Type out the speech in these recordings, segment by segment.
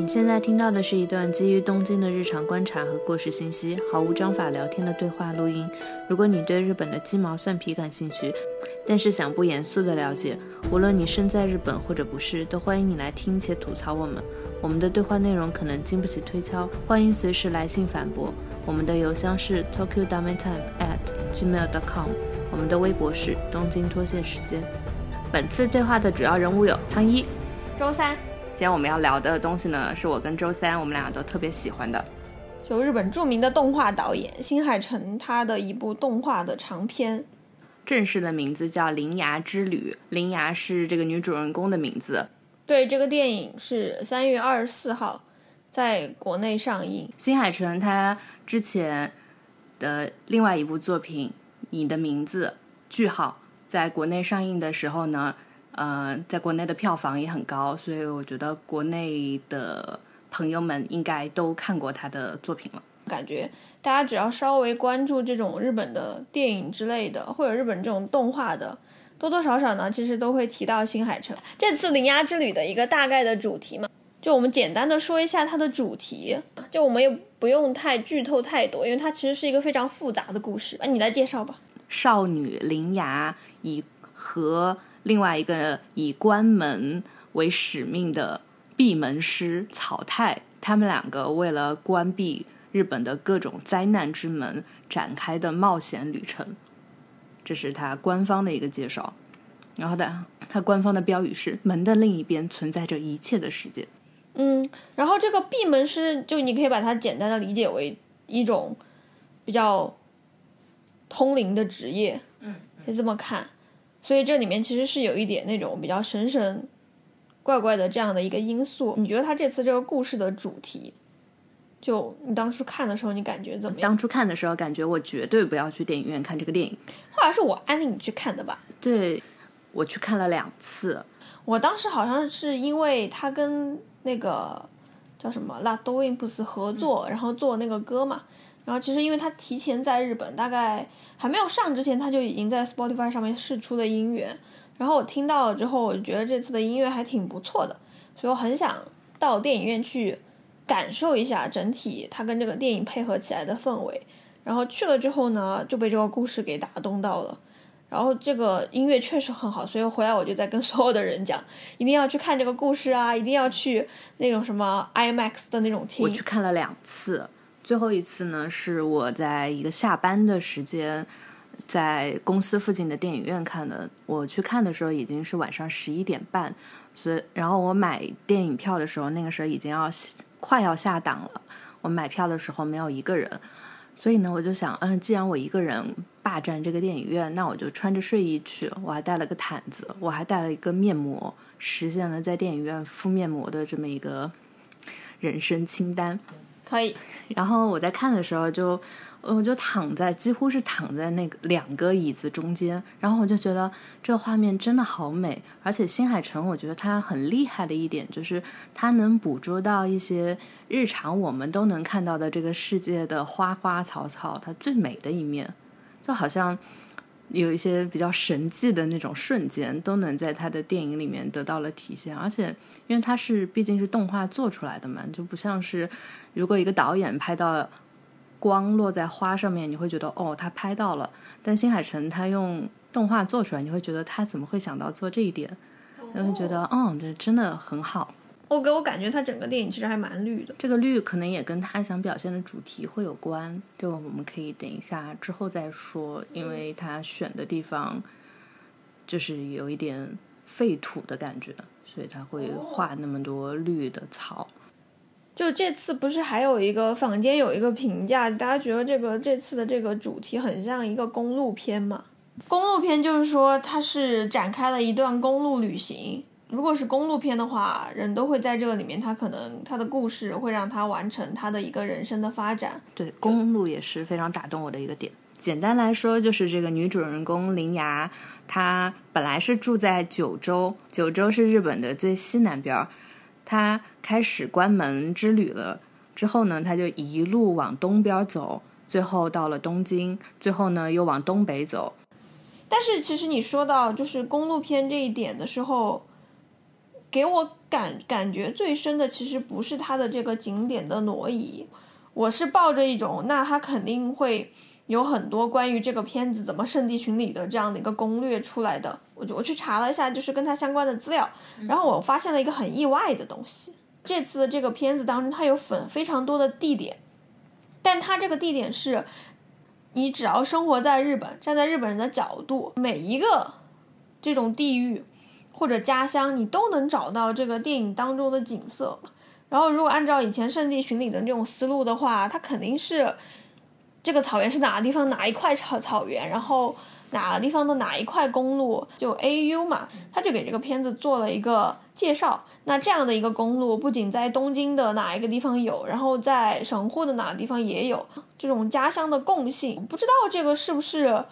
你现在听到的是一段基于东京的日常观察和过时信息，毫无章法聊天的对话录音。如果你对日本的鸡毛蒜皮感兴趣，但是想不严肃的了解，无论你身在日本或者不是，都欢迎你来听且吐槽我们。我们的对话内容可能经不起推敲，欢迎随时来信反驳。我们的邮箱是 tokyo dummy time at gmail dot com，我们的微博是东京脱线时间。本次对话的主要人物有汤一、周三。今天我们要聊的东西呢，是我跟周三我们俩都特别喜欢的，就日本著名的动画导演新海诚他的一部动画的长片，正式的名字叫《铃芽之旅》，铃芽是这个女主人公的名字。对，这个电影是三月二十四号在国内上映。新海诚他之前的另外一部作品《你的名字》句号在国内上映的时候呢。呃，在国内的票房也很高，所以我觉得国内的朋友们应该都看过他的作品了。感觉大家只要稍微关注这种日本的电影之类的，或者日本这种动画的，多多少少呢，其实都会提到新海诚。这次《铃芽之旅》的一个大概的主题嘛，就我们简单的说一下它的主题，就我们也不用太剧透太多，因为它其实是一个非常复杂的故事。哎，你来介绍吧。少女铃芽以和。另外一个以关门为使命的闭门师草太，他们两个为了关闭日本的各种灾难之门展开的冒险旅程，这是他官方的一个介绍。然后的，他官方的标语是“门的另一边存在着一切的世界”。嗯，然后这个闭门师，就你可以把它简单的理解为一种比较通灵的职业，嗯，可以这么看。所以这里面其实是有一点那种比较神神怪怪的这样的一个因素。你觉得他这次这个故事的主题，就你当初看的时候你感觉怎么样？当初看的时候感觉我绝对不要去电影院看这个电影。后来是我安利你去看的吧？对，我去看了两次。我当时好像是因为他跟那个叫什么拉多因普斯合作，然后做那个歌嘛。然后其实因为他提前在日本大概。还没有上之前，他就已经在 Spotify 上面试出了音源，然后我听到了之后，我觉得这次的音乐还挺不错的，所以我很想到电影院去感受一下整体它跟这个电影配合起来的氛围。然后去了之后呢，就被这个故事给打动到了，然后这个音乐确实很好，所以回来我就在跟所有的人讲，一定要去看这个故事啊，一定要去那种什么 IMAX 的那种厅。我去看了两次。最后一次呢，是我在一个下班的时间，在公司附近的电影院看的。我去看的时候已经是晚上十一点半，所以然后我买电影票的时候，那个时候已经要快要下档了。我买票的时候没有一个人，所以呢，我就想，嗯，既然我一个人霸占这个电影院，那我就穿着睡衣去。我还带了个毯子，我还带了一个面膜，实现了在电影院敷面膜的这么一个人生清单。可以，然后我在看的时候就，我就躺在几乎是躺在那个两个椅子中间，然后我就觉得这画面真的好美，而且新海诚我觉得他很厉害的一点就是他能捕捉到一些日常我们都能看到的这个世界的花花草草，它最美的一面，就好像。有一些比较神迹的那种瞬间，都能在他的电影里面得到了体现。而且，因为他是毕竟是动画做出来的嘛，就不像是如果一个导演拍到光落在花上面，你会觉得哦，他拍到了。但新海诚他用动画做出来，你会觉得他怎么会想到做这一点？然后觉得，嗯，这真的很好。我给我感觉，他整个电影其实还蛮绿的。这个绿可能也跟他想表现的主题会有关，就我们可以等一下之后再说，因为他选的地方就是有一点废土的感觉，所以他会画那么多绿的草。就这次不是还有一个坊间有一个评价，大家觉得这个这次的这个主题很像一个公路片嘛？公路片就是说它是展开了一段公路旅行。如果是公路片的话，人都会在这个里面，他可能他的故事会让他完成他的一个人生的发展。对，公路也是非常打动我的一个点。简单来说，就是这个女主人公林芽，她本来是住在九州，九州是日本的最西南边儿。她开始关门之旅了之后呢，她就一路往东边走，最后到了东京，最后呢又往东北走。但是其实你说到就是公路片这一点的时候。给我感感觉最深的，其实不是它的这个景点的挪移，我是抱着一种，那它肯定会有很多关于这个片子怎么圣地巡礼的这样的一个攻略出来的。我就我去查了一下，就是跟它相关的资料，然后我发现了一个很意外的东西。这次的这个片子当中，它有粉非常多的地点，但它这个地点是，你只要生活在日本，站在日本人的角度，每一个这种地域或者家乡，你都能找到这个电影当中的景色。然后，如果按照以前圣地巡礼的那种思路的话，它肯定是这个草原是哪个地方哪一块草草原，然后。哪个地方的哪一块公路，就 A U 嘛，他就给这个片子做了一个介绍。那这样的一个公路，不仅在东京的哪一个地方有，然后在神户的哪个地方也有这种家乡的共性。不知道这个是不是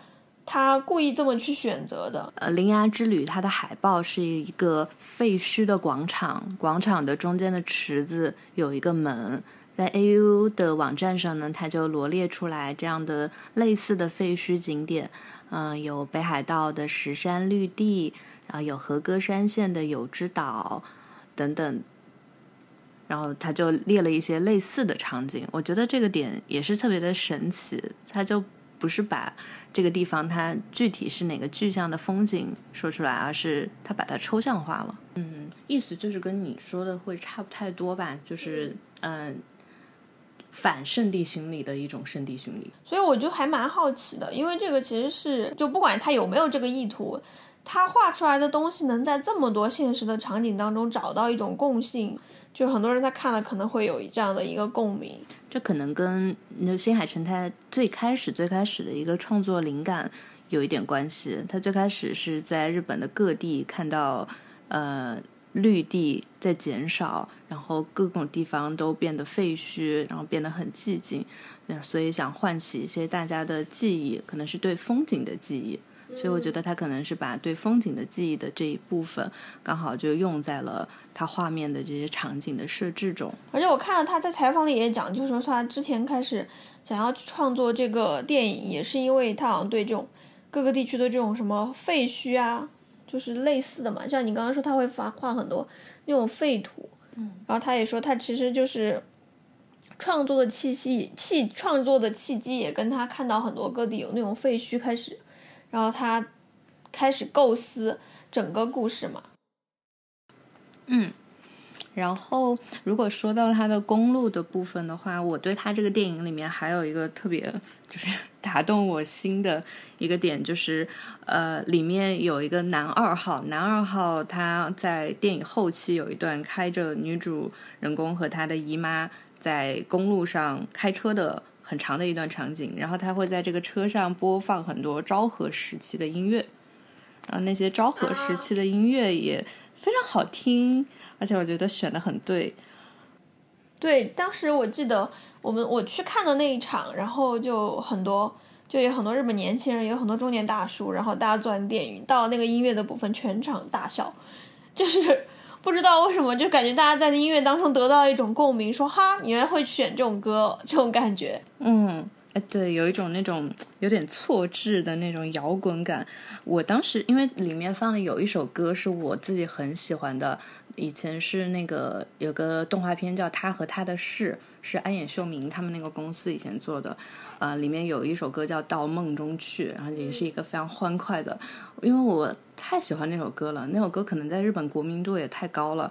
他故意这么去选择的？呃，《铃芽之旅》它的海报是一个废墟的广场，广场的中间的池子有一个门。在 A U 的网站上呢，它就罗列出来这样的类似的废墟景点。嗯，有北海道的石山绿地，然后有和歌山县的有之岛等等，然后他就列了一些类似的场景。我觉得这个点也是特别的神奇，他就不是把这个地方它具体是哪个具象的风景说出来，而是它把它抽象化了。嗯，意思就是跟你说的会差不太多吧？就是嗯。反圣地巡礼的一种圣地巡礼，所以我就还蛮好奇的，因为这个其实是就不管他有没有这个意图，他画出来的东西能在这么多现实的场景当中找到一种共性，就很多人他看了可能会有这样的一个共鸣。这可能跟那新海诚他最开始最开始的一个创作灵感有一点关系。他最开始是在日本的各地看到呃绿地在减少。然后各种地方都变得废墟，然后变得很寂静，所以想唤起一些大家的记忆，可能是对风景的记忆。所以我觉得他可能是把对风景的记忆的这一部分，刚好就用在了他画面的这些场景的设置中。而且我看到他在采访里也讲，就是说他之前开始想要创作这个电影，也是因为他好像对这种各个地区的这种什么废墟啊，就是类似的嘛。像你刚刚说他会画画很多那种废土。嗯然后他也说，他其实就是创作的气息，气创作的契机也跟他看到很多各地有那种废墟开始，然后他开始构思整个故事嘛。嗯，然后如果说到他的公路的部分的话，我对他这个电影里面还有一个特别。就是打动我心的一个点，就是呃，里面有一个男二号，男二号他在电影后期有一段开着女主人公和她的姨妈在公路上开车的很长的一段场景，然后他会在这个车上播放很多昭和时期的音乐，然后那些昭和时期的音乐也非常好听，而且我觉得选的很对。对，当时我记得。我们我去看的那一场，然后就很多，就有很多日本年轻人，有很多中年大叔，然后大家坐完电影到那个音乐的部分，全场大笑，就是不知道为什么，就感觉大家在音乐当中得到一种共鸣，说哈，你们会选这种歌，这种感觉，嗯，哎，对，有一种那种有点错置的那种摇滚感。我当时因为里面放的有一首歌是我自己很喜欢的，以前是那个有个动画片叫《他和他的事》。是安野秀明他们那个公司以前做的，呃，里面有一首歌叫《到梦中去》，然后也是一个非常欢快的，因为我太喜欢那首歌了，那首歌可能在日本国民度也太高了，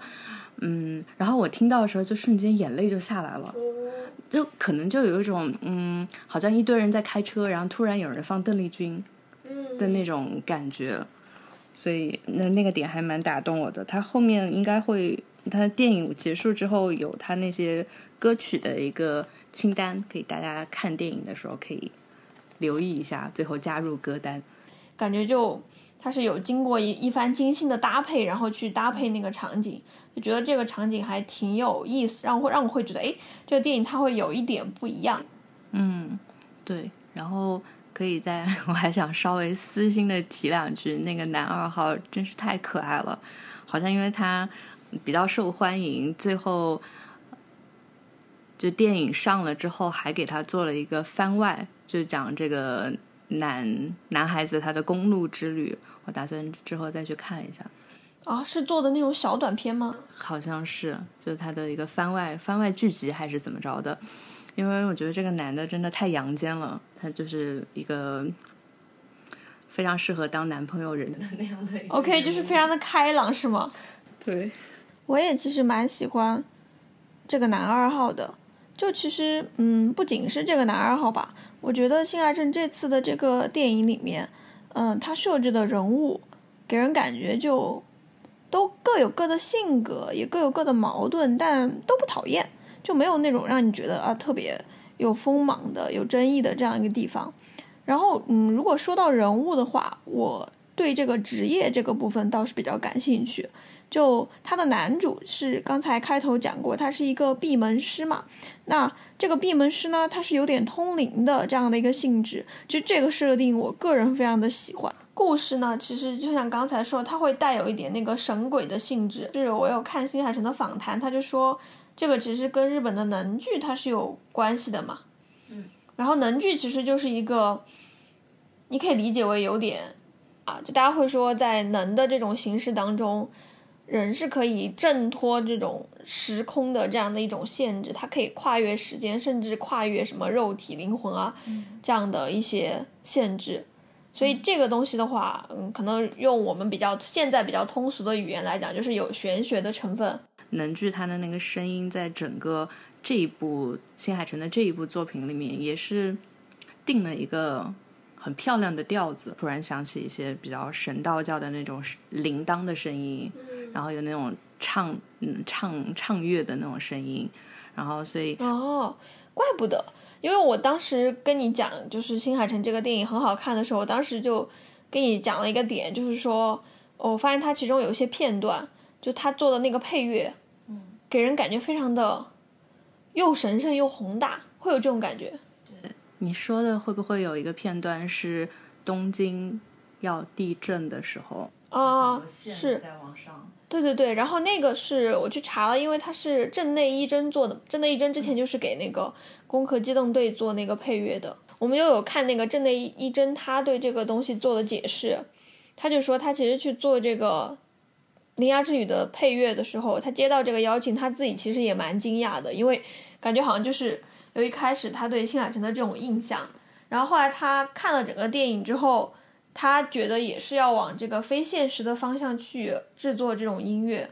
嗯，然后我听到的时候就瞬间眼泪就下来了，就可能就有一种嗯，好像一堆人在开车，然后突然有人放邓丽君，的那种感觉，所以那那个点还蛮打动我的。他后面应该会，他电影结束之后有他那些。歌曲的一个清单，可以大家看电影的时候可以留意一下，最后加入歌单。感觉就它是有经过一一番精心的搭配，然后去搭配那个场景，就觉得这个场景还挺有意思，让会让我会觉得，哎，这个电影它会有一点不一样。嗯，对。然后可以在我还想稍微私心的提两句，那个男二号真是太可爱了，好像因为他比较受欢迎，最后。就电影上了之后，还给他做了一个番外，就讲这个男男孩子他的公路之旅。我打算之后再去看一下。啊，是做的那种小短片吗？好像是，就是他的一个番外番外剧集还是怎么着的？因为我觉得这个男的真的太阳间了，他就是一个非常适合当男朋友人的那样的。OK，就是非常的开朗，是吗？对，我也其实蛮喜欢这个男二号的。就其实，嗯，不仅是这个男二号吧，我觉得新海诚这次的这个电影里面，嗯，他设置的人物给人感觉就都各有各的性格，也各有各的矛盾，但都不讨厌，就没有那种让你觉得啊特别有锋芒的、有争议的这样一个地方。然后，嗯，如果说到人物的话，我对这个职业这个部分倒是比较感兴趣。就他的男主是刚才开头讲过，他是一个闭门师嘛。那这个闭门师呢，他是有点通灵的这样的一个性质。就这个设定，我个人非常的喜欢。故事呢，其实就像刚才说，它会带有一点那个神鬼的性质。是我有看新海诚的访谈，他就说这个其实跟日本的能剧它是有关系的嘛。嗯。然后能剧其实就是一个，你可以理解为有点啊，就大家会说在能的这种形式当中。人是可以挣脱这种时空的这样的一种限制，它可以跨越时间，甚至跨越什么肉体、灵魂啊、嗯、这样的一些限制。所以这个东西的话，嗯，可能用我们比较现在比较通俗的语言来讲，就是有玄学的成分。能剧它的那个声音，在整个这一部新海诚的这一部作品里面，也是定了一个很漂亮的调子。突然想起一些比较神道教的那种铃铛的声音。然后有那种唱嗯唱唱乐的那种声音，然后所以哦，怪不得，因为我当时跟你讲，就是新海诚这个电影很好看的时候，我当时就跟你讲了一个点，就是说，我发现它其中有一些片段，就他做的那个配乐，嗯，给人感觉非常的又神圣又宏大，会有这种感觉。对，你说的会不会有一个片段是东京要地震的时候？啊，是在往上。对对对，然后那个是我去查了，因为他是镇内一真做的，镇内一真之前就是给那个《攻壳机动队》做那个配乐的。我们又有看那个镇内一真他对这个东西做的解释，他就说他其实去做这个《铃芽之旅》的配乐的时候，他接到这个邀请，他自己其实也蛮惊讶的，因为感觉好像就是由一开始他对新海诚的这种印象，然后后来他看了整个电影之后。他觉得也是要往这个非现实的方向去制作这种音乐，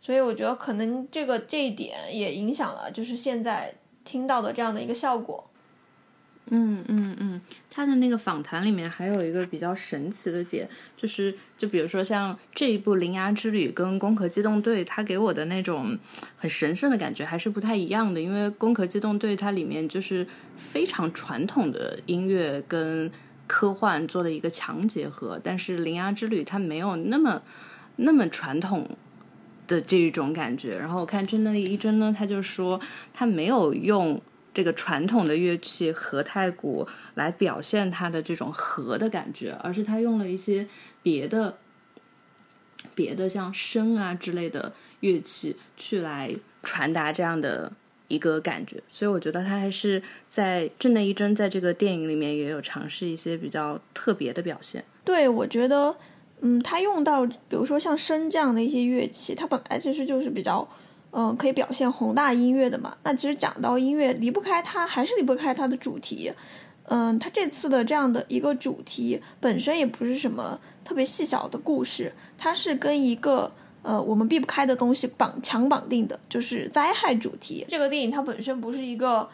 所以我觉得可能这个这一点也影响了，就是现在听到的这样的一个效果。嗯嗯嗯，他的那个访谈里面还有一个比较神奇的点，就是就比如说像这一部《铃芽之旅》跟《攻壳机动队》，它给我的那种很神圣的感觉还是不太一样的，因为《攻壳机动队》它里面就是非常传统的音乐跟。科幻做的一个强结合，但是《铃芽之旅》它没有那么那么传统的这一种感觉。然后我看真的一真呢，他就说他没有用这个传统的乐器和太鼓来表现他的这种和的感觉，而是他用了一些别的别的像笙啊之类的乐器去来传达这样的。一个感觉，所以我觉得他还是在镇内一真在这个电影里面也有尝试一些比较特别的表现。对，我觉得，嗯，他用到比如说像笙这样的一些乐器，它本来其实就是比较，嗯，可以表现宏大音乐的嘛。那其实讲到音乐，离不开它，还是离不开它的主题。嗯，他这次的这样的一个主题本身也不是什么特别细小的故事，它是跟一个。呃，我们避不开的东西绑强绑定的就是灾害主题。这个电影它本身不是一个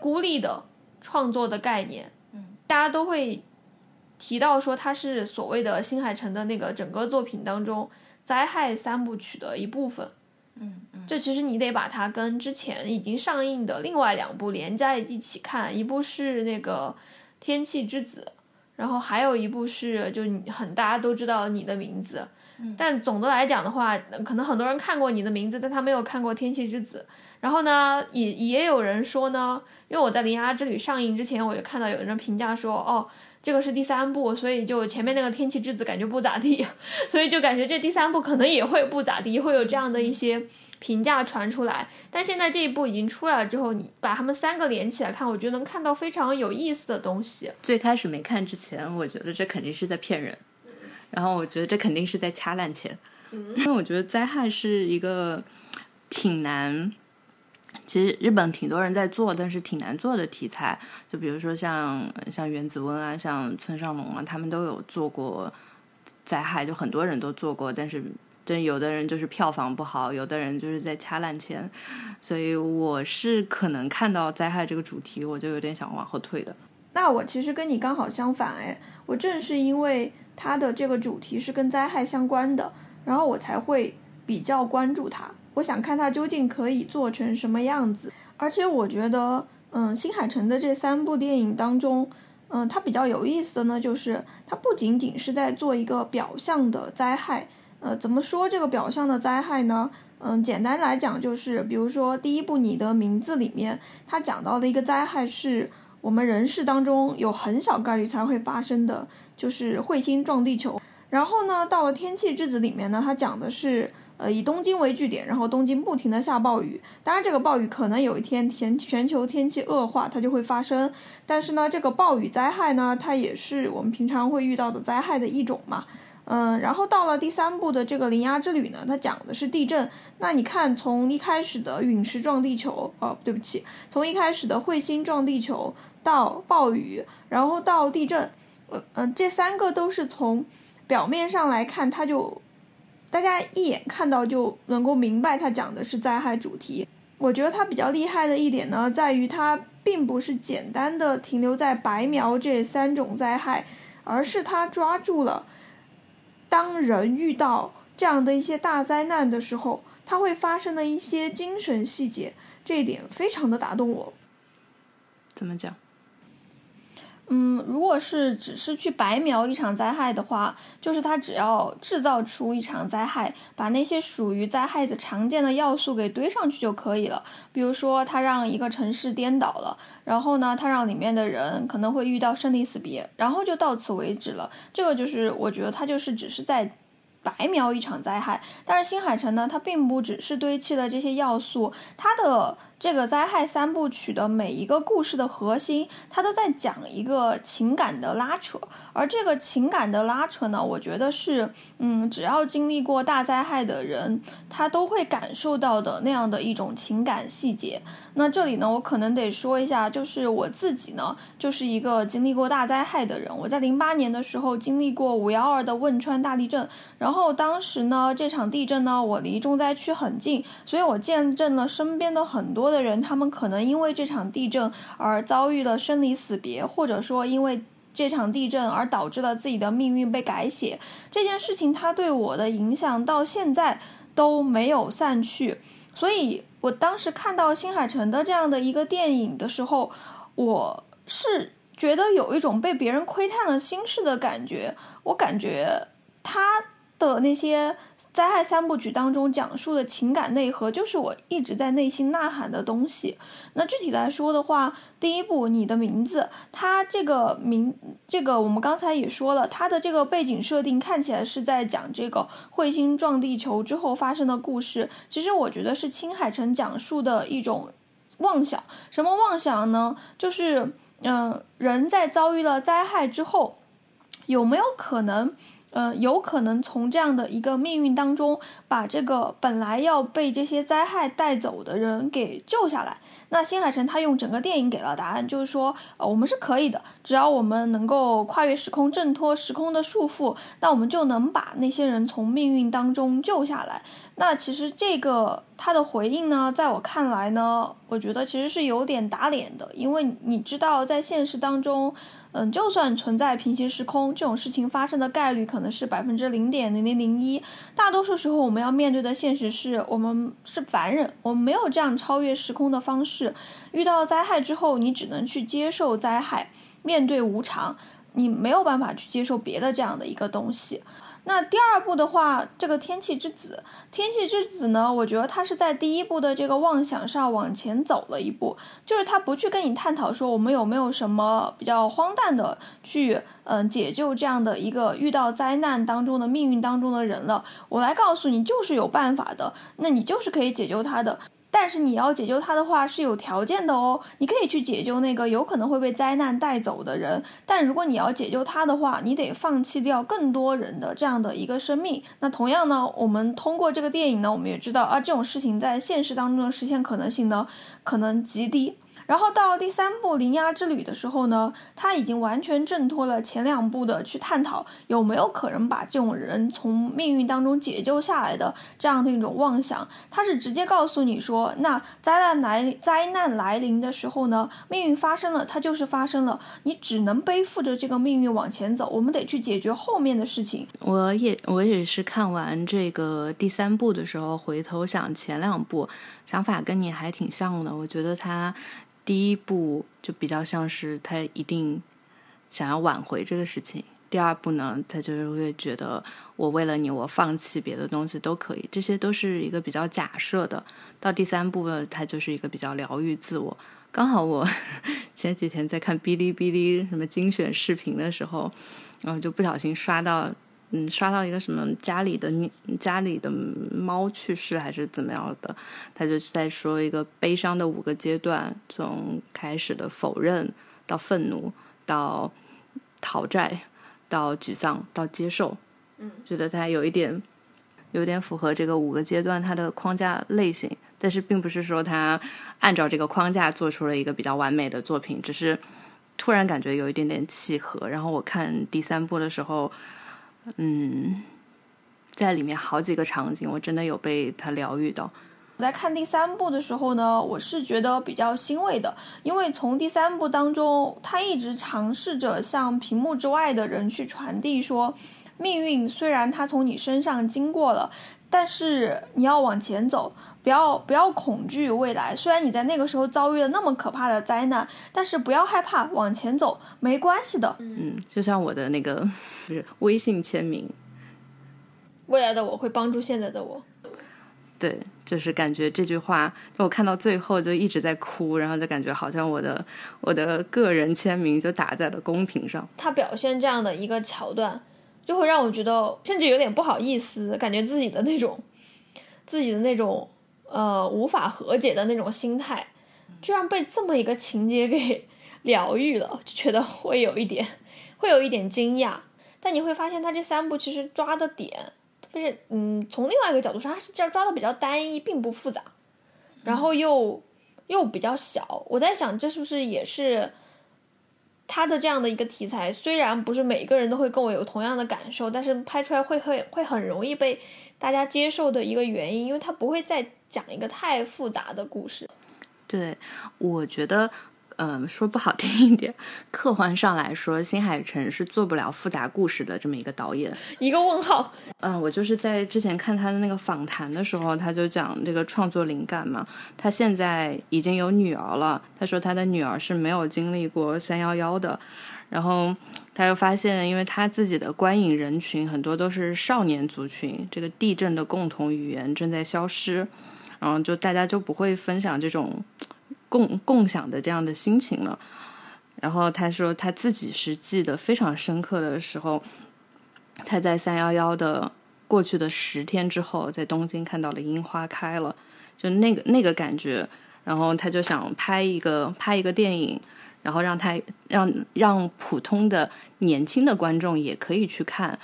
孤立的创作的概念，嗯，大家都会提到说它是所谓的新海诚的那个整个作品当中灾害三部曲的一部分，嗯嗯，就其实你得把它跟之前已经上映的另外两部连在一起看，一部是那个《天气之子》，然后还有一部是就很大家都知道你的名字。但总的来讲的话，可能很多人看过你的名字，但他没有看过《天气之子》。然后呢，也也有人说呢，因为我在《铃芽之旅》上映之前，我就看到有人评价说，哦，这个是第三部，所以就前面那个《天气之子》感觉不咋地，所以就感觉这第三部可能也会不咋地，会有这样的一些评价传出来。但现在这一部已经出来了之后，你把他们三个连起来看，我觉得能看到非常有意思的东西。最开始没看之前，我觉得这肯定是在骗人。然后我觉得这肯定是在掐烂钱，因为我觉得灾害是一个挺难，其实日本挺多人在做，但是挺难做的题材。就比如说像像原子温啊，像村上龙啊，他们都有做过灾害，就很多人都做过，但是真有的人就是票房不好，有的人就是在掐烂钱，所以我是可能看到灾害这个主题，我就有点想往后退的。那我其实跟你刚好相反哎，我正是因为它的这个主题是跟灾害相关的。然后我才会比较关注它，我想看它究竟可以做成什么样子。而且我觉得，嗯，新海诚的这三部电影当中，嗯，它比较有意思的呢，就是它不仅仅是在做一个表象的灾害。呃，怎么说这个表象的灾害呢？嗯，简单来讲就是，比如说第一部《你的名字》里面，它讲到的一个灾害是我们人世当中有很小概率才会发生的，就是彗星撞地球。然后呢，到了《天气之子》里面呢，它讲的是，呃，以东京为据点，然后东京不停的下暴雨。当然，这个暴雨可能有一天天全球天气恶化，它就会发生。但是呢，这个暴雨灾害呢，它也是我们平常会遇到的灾害的一种嘛。嗯，然后到了第三部的这个《铃芽之旅》呢，它讲的是地震。那你看，从一开始的陨石撞地球，哦，对不起，从一开始的彗星撞地球到暴雨，然后到地震，呃，嗯，这三个都是从。表面上来看，他就大家一眼看到就能够明白，他讲的是灾害主题。我觉得他比较厉害的一点呢，在于他并不是简单的停留在白描这三种灾害，而是他抓住了当人遇到这样的一些大灾难的时候，他会发生的一些精神细节，这一点非常的打动我。怎么讲？嗯，如果是只是去白描一场灾害的话，就是他只要制造出一场灾害，把那些属于灾害的常见的要素给堆上去就可以了。比如说，他让一个城市颠倒了，然后呢，他让里面的人可能会遇到生离死别，然后就到此为止了。这个就是我觉得他就是只是在。白描一场灾害，但是新海诚呢，它并不只是堆砌了这些要素，它的这个灾害三部曲的每一个故事的核心，它都在讲一个情感的拉扯，而这个情感的拉扯呢，我觉得是，嗯，只要经历过大灾害的人，他都会感受到的那样的一种情感细节。那这里呢，我可能得说一下，就是我自己呢，就是一个经历过大灾害的人，我在零八年的时候经历过五幺二的汶川大地震，然。然后当时呢，这场地震呢，我离重灾区很近，所以我见证了身边的很多的人，他们可能因为这场地震而遭遇了生离死别，或者说因为这场地震而导致了自己的命运被改写。这件事情它对我的影响到现在都没有散去，所以我当时看到新海诚的这样的一个电影的时候，我是觉得有一种被别人窥探了心事的感觉，我感觉他。的那些灾害三部曲当中讲述的情感内核，就是我一直在内心呐喊的东西。那具体来说的话，第一部《你的名字》，它这个名，这个我们刚才也说了，它的这个背景设定看起来是在讲这个彗星撞地球之后发生的故事。其实我觉得是青海城讲述的一种妄想。什么妄想呢？就是，嗯，人在遭遇了灾害之后，有没有可能？嗯，有可能从这样的一个命运当中，把这个本来要被这些灾害带走的人给救下来。那新海诚他用整个电影给了答案，就是说，呃，我们是可以的，只要我们能够跨越时空，挣脱时空的束缚，那我们就能把那些人从命运当中救下来。那其实这个他的回应呢，在我看来呢，我觉得其实是有点打脸的，因为你知道，在现实当中。嗯，就算存在平行时空这种事情发生的概率可能是百分之零点零零零一，大多数时候我们要面对的现实是我们是凡人，我们没有这样超越时空的方式。遇到灾害之后，你只能去接受灾害，面对无常，你没有办法去接受别的这样的一个东西。那第二部的话，这个天气之子，天气之子呢，我觉得他是在第一部的这个妄想上往前走了一步，就是他不去跟你探讨说我们有没有什么比较荒诞的去嗯解救这样的一个遇到灾难当中的命运当中的人了，我来告诉你就是有办法的，那你就是可以解救他的。但是你要解救他的话是有条件的哦，你可以去解救那个有可能会被灾难带走的人，但如果你要解救他的话，你得放弃掉更多人的这样的一个生命。那同样呢，我们通过这个电影呢，我们也知道啊，这种事情在现实当中的实现可能性呢，可能极低。然后到第三部《铃芽之旅》的时候呢，他已经完全挣脱了前两部的去探讨有没有可能把这种人从命运当中解救下来的这样的一种妄想。他是直接告诉你说，那灾难来灾难来临的时候呢，命运发生了，它就是发生了，你只能背负着这个命运往前走。我们得去解决后面的事情。我也我也是看完这个第三部的时候，回头想前两部，想法跟你还挺像的。我觉得他。第一步就比较像是他一定想要挽回这个事情，第二步呢，他就是会觉得我为了你，我放弃别的东西都可以，这些都是一个比较假设的。到第三步，他就是一个比较疗愈自我。刚好我 前几天在看哔哩哔哩什么精选视频的时候，然后就不小心刷到。嗯，刷到一个什么家里的家里的猫去世还是怎么样的，他就在说一个悲伤的五个阶段，从开始的否认到愤怒，到讨债，到沮丧，到接受。嗯，觉得他有一点有点符合这个五个阶段它的框架类型，但是并不是说他按照这个框架做出了一个比较完美的作品，只是突然感觉有一点点契合。然后我看第三部的时候。嗯，在里面好几个场景，我真的有被他疗愈到。我在看第三部的时候呢，我是觉得比较欣慰的，因为从第三部当中，他一直尝试着向屏幕之外的人去传递说，命运虽然它从你身上经过了，但是你要往前走。不要不要恐惧未来，虽然你在那个时候遭遇了那么可怕的灾难，但是不要害怕，往前走没关系的。嗯，就像我的那个不 是微信签名，未来的我会帮助现在的我。对，就是感觉这句话，我看到最后就一直在哭，然后就感觉好像我的我的个人签名就打在了公屏上。他表现这样的一个桥段，就会让我觉得甚至有点不好意思，感觉自己的那种自己的那种。呃，无法和解的那种心态，居然被这么一个情节给疗愈了，就觉得会有一点，会有一点惊讶。但你会发现，他这三部其实抓的点，特别是嗯，从另外一个角度上，他是这样抓的比较单一，并不复杂，然后又又比较小。我在想，这是不是也是他的这样的一个题材？虽然不是每个人都会跟我有同样的感受，但是拍出来会会会很容易被大家接受的一个原因，因为他不会再。讲一个太复杂的故事，对，我觉得，嗯，说不好听一点，客观上来说，新海诚是做不了复杂故事的这么一个导演。一个问号。嗯，我就是在之前看他的那个访谈的时候，他就讲这个创作灵感嘛。他现在已经有女儿了，他说他的女儿是没有经历过三幺幺的，然后他又发现，因为他自己的观影人群很多都是少年族群，这个地震的共同语言正在消失。然后就大家就不会分享这种共共享的这样的心情了。然后他说他自己是记得非常深刻的时候，他在三幺幺的过去的十天之后，在东京看到了樱花开了，就那个那个感觉。然后他就想拍一个拍一个电影，然后让他让让普通的年轻的观众也可以去看。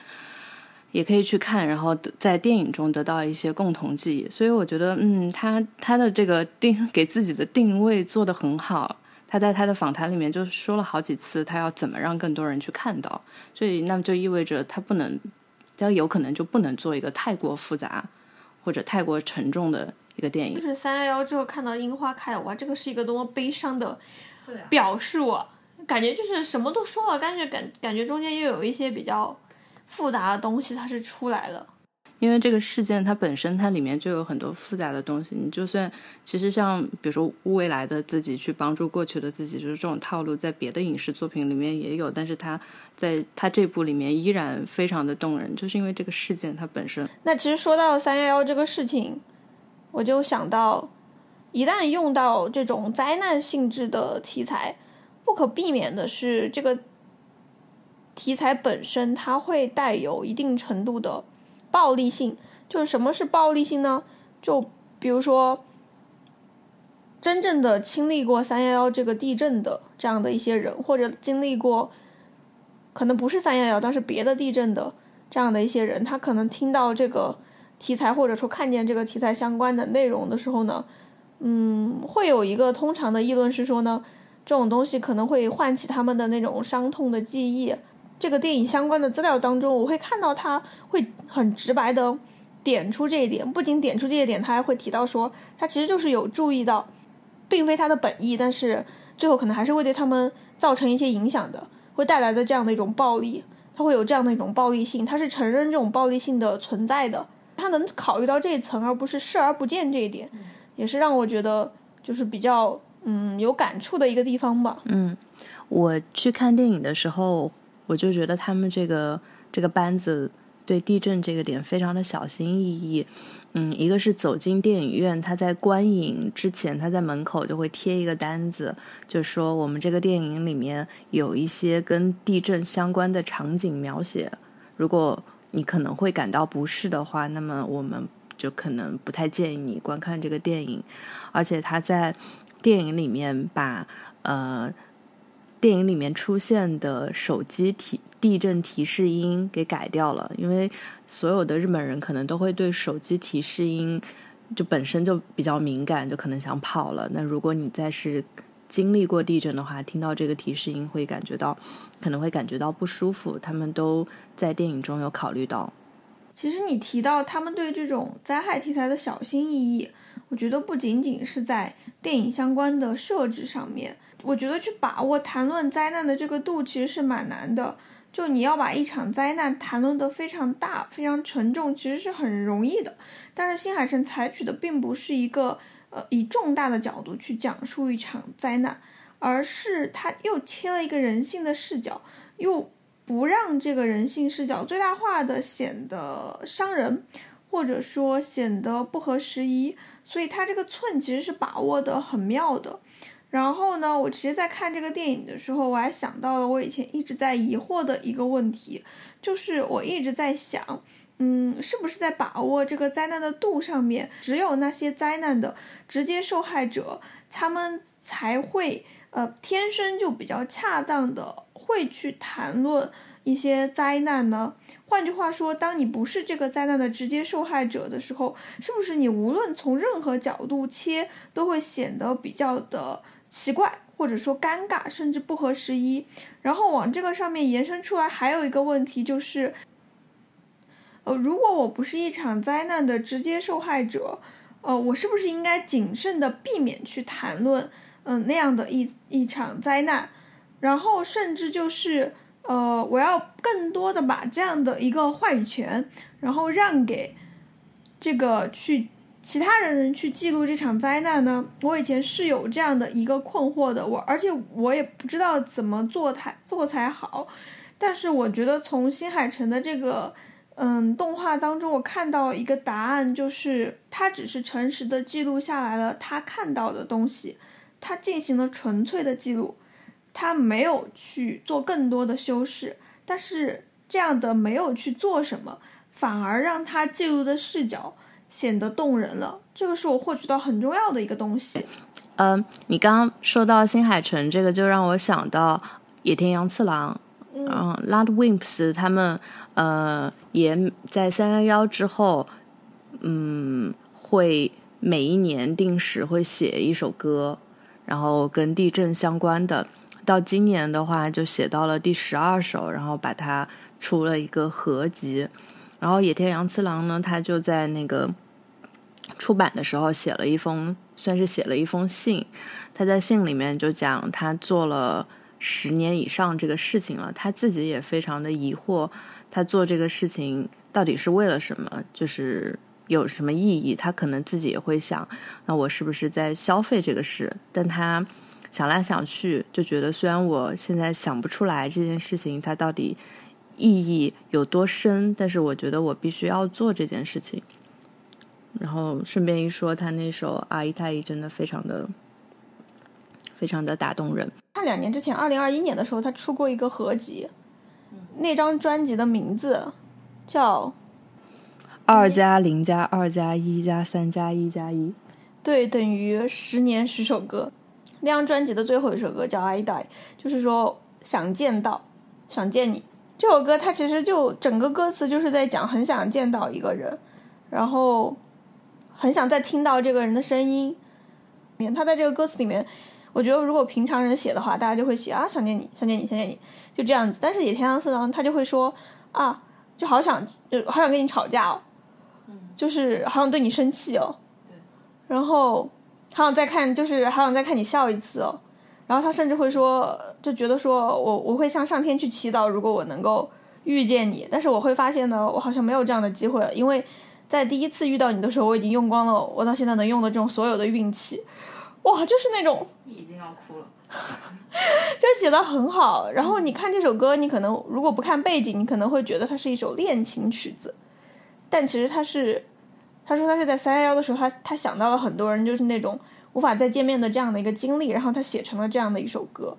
也可以去看，然后在电影中得到一些共同记忆。所以我觉得，嗯，他他的这个定给自己的定位做得很好。他在他的访谈里面就说了好几次，他要怎么让更多人去看到。所以那么就意味着他不能，他有可能就不能做一个太过复杂或者太过沉重的一个电影。就是三幺幺之后看到樱花开了，哇，这个是一个多么悲伤的表述啊！感觉就是什么都说了，但是感感觉中间又有一些比较。复杂的东西它是出来了，因为这个事件它本身它里面就有很多复杂的东西。你就算其实像比如说未来的自己去帮助过去的自己，就是这种套路在别的影视作品里面也有，但是它在它这部里面依然非常的动人，就是因为这个事件它本身。那其实说到三幺幺这个事情，我就想到，一旦用到这种灾难性质的题材，不可避免的是这个。题材本身它会带有一定程度的暴力性，就是什么是暴力性呢？就比如说，真正的经历过三幺幺这个地震的这样的一些人，或者经历过可能不是三幺幺，但是别的地震的这样的一些人，他可能听到这个题材或者说看见这个题材相关的内容的时候呢，嗯，会有一个通常的议论是说呢，这种东西可能会唤起他们的那种伤痛的记忆。这个电影相关的资料当中，我会看到他会很直白的点出这一点，不仅点出这一点，他还会提到说，他其实就是有注意到，并非他的本意，但是最后可能还是会对他们造成一些影响的，会带来的这样的一种暴力，他会有这样的一种暴力性，他是承认这种暴力性的存在的，他能考虑到这一层，而不是视而不见这一点，也是让我觉得就是比较嗯有感触的一个地方吧。嗯，我去看电影的时候。我就觉得他们这个这个班子对地震这个点非常的小心翼翼。嗯，一个是走进电影院，他在观影之前，他在门口就会贴一个单子，就说我们这个电影里面有一些跟地震相关的场景描写，如果你可能会感到不适的话，那么我们就可能不太建议你观看这个电影。而且他在电影里面把呃。电影里面出现的手机提地震提示音给改掉了，因为所有的日本人可能都会对手机提示音就本身就比较敏感，就可能想跑了。那如果你再是经历过地震的话，听到这个提示音会感觉到可能会感觉到不舒服。他们都在电影中有考虑到。其实你提到他们对这种灾害题材的小心翼翼，我觉得不仅仅是在电影相关的设置上面。我觉得去把握谈论灾难的这个度其实是蛮难的，就你要把一场灾难谈论得非常大、非常沉重，其实是很容易的。但是新海诚采取的并不是一个呃以重大的角度去讲述一场灾难，而是他又切了一个人性的视角，又不让这个人性视角最大化的显得伤人，或者说显得不合时宜。所以他这个寸其实是把握的很妙的。然后呢，我其实，在看这个电影的时候，我还想到了我以前一直在疑惑的一个问题，就是我一直在想，嗯，是不是在把握这个灾难的度上面，只有那些灾难的直接受害者，他们才会，呃，天生就比较恰当的会去谈论一些灾难呢？换句话说，当你不是这个灾难的直接受害者的时候，是不是你无论从任何角度切，都会显得比较的？奇怪，或者说尴尬，甚至不合时宜。然后往这个上面延伸出来，还有一个问题就是，呃，如果我不是一场灾难的直接受害者，呃，我是不是应该谨慎的避免去谈论，嗯，那样的一一场灾难？然后甚至就是，呃，我要更多的把这样的一个话语权，然后让给这个去。其他人去记录这场灾难呢？我以前是有这样的一个困惑的，我而且我也不知道怎么做才做才好。但是我觉得从新海诚的这个嗯动画当中，我看到一个答案，就是他只是诚实的记录下来了他看到的东西，他进行了纯粹的记录，他没有去做更多的修饰。但是这样的没有去做什么，反而让他记录的视角。显得动人了，这个是我获取到很重要的一个东西。嗯，你刚刚说到新海诚，这个就让我想到野田洋次郎，嗯，Lad Wimps 他们，呃，也在三幺幺之后，嗯，会每一年定时会写一首歌，然后跟地震相关的。到今年的话，就写到了第十二首，然后把它出了一个合集。然后野田洋次郎呢，他就在那个。出版的时候写了一封，算是写了一封信。他在信里面就讲他做了十年以上这个事情了，他自己也非常的疑惑，他做这个事情到底是为了什么，就是有什么意义？他可能自己也会想，那我是不是在消费这个事？但他想来想去，就觉得虽然我现在想不出来这件事情它到底意义有多深，但是我觉得我必须要做这件事情。然后顺便一说，他那首《阿姨太姨》真的非常的、非常的打动人。他两年之前，二零二一年的时候，他出过一个合集，那张专辑的名字叫“二加零加二加一加三加一加一”。对，等于十年十首歌。那张专辑的最后一首歌叫《I Die》，就是说想见到，想见你。这首歌它其实就整个歌词就是在讲很想见到一个人，然后很想再听到这个人的声音。他在这个歌词里面，我觉得如果平常人写的话，大家就会写啊想念你，想念你，想念你，就这样子。但是野田洋次郎他就会说啊，就好想就好想跟你吵架哦，就是好想对你生气哦，然后好想再看，就是好想再看你笑一次哦。然后他甚至会说，就觉得说我我会向上天去祈祷，如果我能够遇见你，但是我会发现呢，我好像没有这样的机会了，因为在第一次遇到你的时候，我已经用光了我到现在能用的这种所有的运气。哇，就是那种已经要哭了，就写的很好。然后你看这首歌，你可能如果不看背景，你可能会觉得它是一首恋情曲子，但其实它是，他说他是在三幺幺的时候，他他想到了很多人就是那种无法再见面的这样的一个经历，然后他写成了这样的一首歌。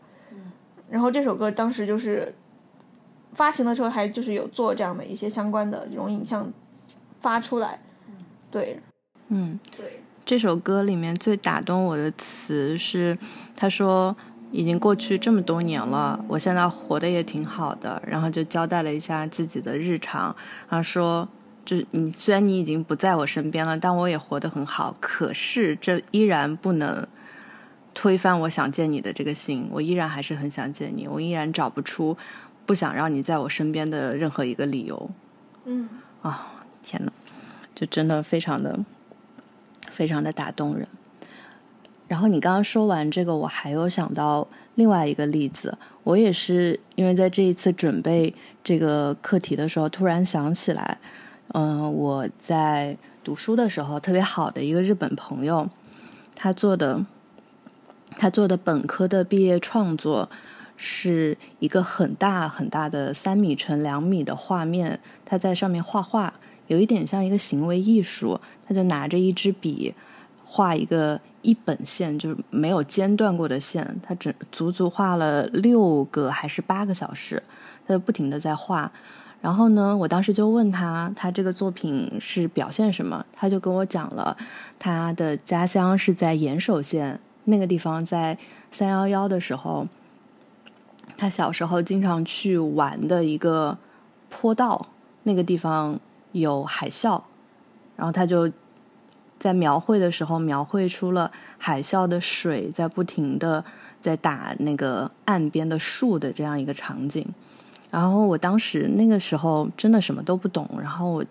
然后这首歌当时就是发行的时候，还就是有做这样的一些相关的这种影像发出来。对，嗯，对。这首歌里面最打动我的词是，他说已经过去这么多年了，我现在活得也挺好的，然后就交代了一下自己的日常，然后说，就是你虽然你已经不在我身边了，但我也活得很好，可是这依然不能推翻我想见你的这个心，我依然还是很想见你，我依然找不出不想让你在我身边的任何一个理由。嗯，啊，天呐，就真的非常的。非常的打动人。然后你刚刚说完这个，我还有想到另外一个例子。我也是因为在这一次准备这个课题的时候，突然想起来，嗯，我在读书的时候特别好的一个日本朋友，他做的他做的本科的毕业创作是一个很大很大的三米乘两米的画面，他在上面画画。有一点像一个行为艺术，他就拿着一支笔画一个一本线，就是没有间断过的线。他整足足画了六个还是八个小时，他就不停的在画。然后呢，我当时就问他，他这个作品是表现什么？他就跟我讲了，他的家乡是在岩手县那个地方，在三幺幺的时候，他小时候经常去玩的一个坡道，那个地方。有海啸，然后他就在描绘的时候描绘出了海啸的水在不停的在打那个岸边的树的这样一个场景。然后我当时那个时候真的什么都不懂，然后我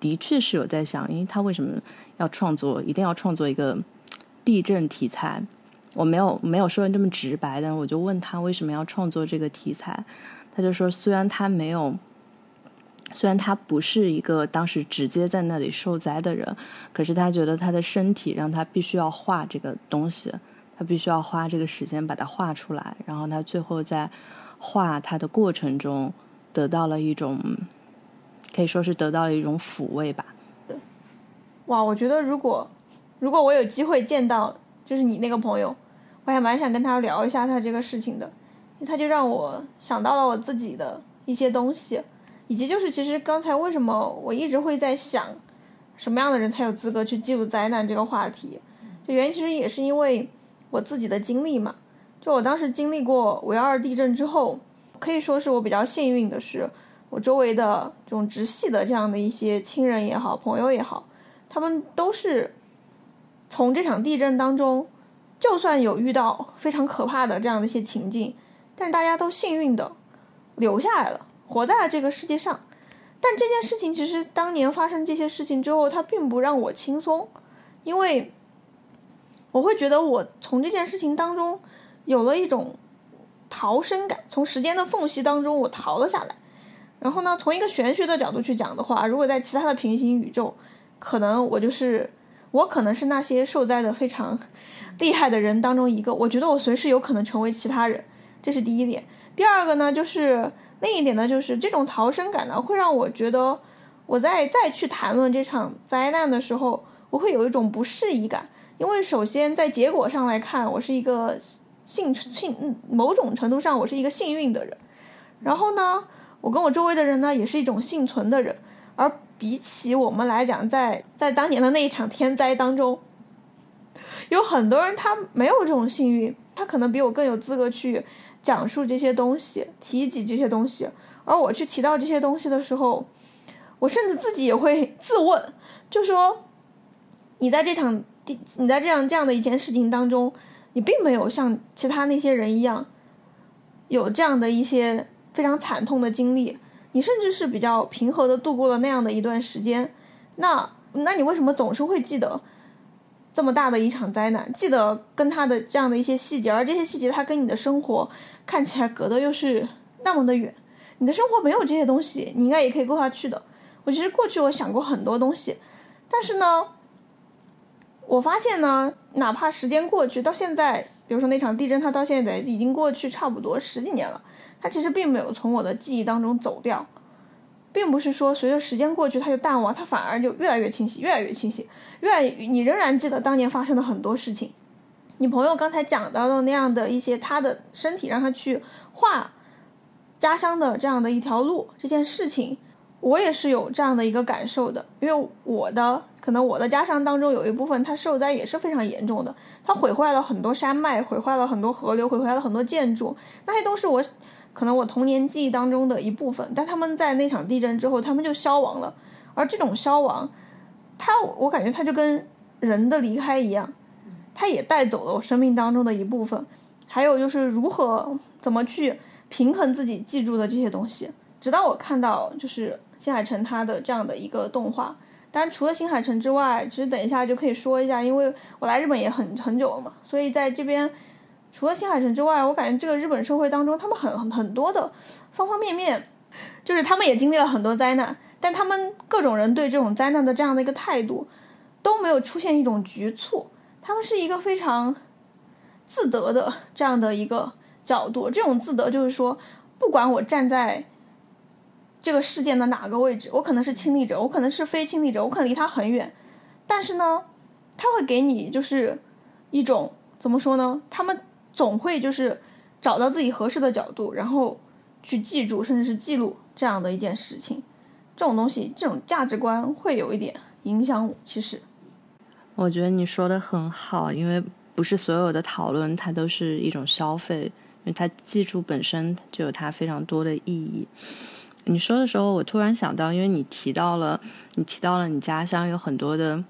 的确是有在想，因为，他为什么要创作，一定要创作一个地震题材？我没有没有说的这么直白，但是我就问他为什么要创作这个题材，他就说虽然他没有。虽然他不是一个当时直接在那里受灾的人，可是他觉得他的身体让他必须要画这个东西，他必须要花这个时间把它画出来。然后他最后在画他的过程中得到了一种，可以说是得到了一种抚慰吧。哇，我觉得如果如果我有机会见到就是你那个朋友，我还蛮想跟他聊一下他这个事情的，他就让我想到了我自己的一些东西。以及就是，其实刚才为什么我一直会在想，什么样的人才有资格去记录灾难这个话题？就原因其实也是因为我自己的经历嘛。就我当时经历过五幺二地震之后，可以说是我比较幸运的是，我周围的这种直系的这样的一些亲人也好，朋友也好，他们都是从这场地震当中，就算有遇到非常可怕的这样的一些情境，但大家都幸运的留下来了。活在了这个世界上，但这件事情其实当年发生这些事情之后，它并不让我轻松，因为我会觉得我从这件事情当中有了一种逃生感，从时间的缝隙当中我逃了下来。然后呢，从一个玄学的角度去讲的话，如果在其他的平行宇宙，可能我就是我可能是那些受灾的非常厉害的人当中一个，我觉得我随时有可能成为其他人，这是第一点。第二个呢，就是。另一点呢，就是这种逃生感呢，会让我觉得我在再去谈论这场灾难的时候，我会有一种不适宜感。因为首先在结果上来看，我是一个幸幸某种程度上我是一个幸运的人。然后呢，我跟我周围的人呢，也是一种幸存的人。而比起我们来讲，在在当年的那一场天灾当中，有很多人他没有这种幸运，他可能比我更有资格去讲述这些东西，提及这些东西。而我去提到这些东西的时候，我甚至自己也会自问，就说你在这场，你在这样这样的一件事情当中，你并没有像其他那些人一样有这样的一些非常惨痛的经历，你甚至是比较平和的度过了那样的一段时间。那那你为什么总是会记得这么大的一场灾难？记得跟他的这样的一些细节，而这些细节他跟你的生活看起来隔的又是那么的远。你的生活没有这些东西，你应该也可以过下去的。我其实过去我想过很多东西，但是呢，我发现呢，哪怕时间过去到现在，比如说那场地震，它到现在已经过去差不多十几年了，它其实并没有从我的记忆当中走掉，并不是说随着时间过去它就淡忘，它反而就越来越清晰，越来越清晰，越来你仍然记得当年发生的很多事情。你朋友刚才讲到的那样的一些，他的身体让他去画。家乡的这样的一条路，这件事情，我也是有这样的一个感受的。因为我的可能我的家乡当中有一部分，它受灾也是非常严重的，它毁坏了很多山脉，毁坏了很多河流，毁坏了很多建筑，那些都是我可能我童年记忆当中的一部分。但他们在那场地震之后，他们就消亡了。而这种消亡，它我感觉它就跟人的离开一样，它也带走了我生命当中的一部分。还有就是如何怎么去。平衡自己记住的这些东西，直到我看到就是新海诚他的这样的一个动画。当然，除了新海诚之外，其实等一下就可以说一下，因为我来日本也很很久了嘛，所以在这边除了新海诚之外，我感觉这个日本社会当中，他们很很多的方方面面，就是他们也经历了很多灾难，但他们各种人对这种灾难的这样的一个态度都没有出现一种局促，他们是一个非常自得的这样的一个。角度，这种自得就是说，不管我站在这个事件的哪个位置，我可能是亲历者，我可能是非亲历者，我可能离他很远，但是呢，他会给你就是一种怎么说呢？他们总会就是找到自己合适的角度，然后去记住，甚至是记录这样的一件事情。这种东西，这种价值观会有一点影响我。其实，我觉得你说的很好，因为不是所有的讨论它都是一种消费。因为它记住本身就有它非常多的意义。你说的时候，我突然想到，因为你提到了，你提到了你家乡有很多的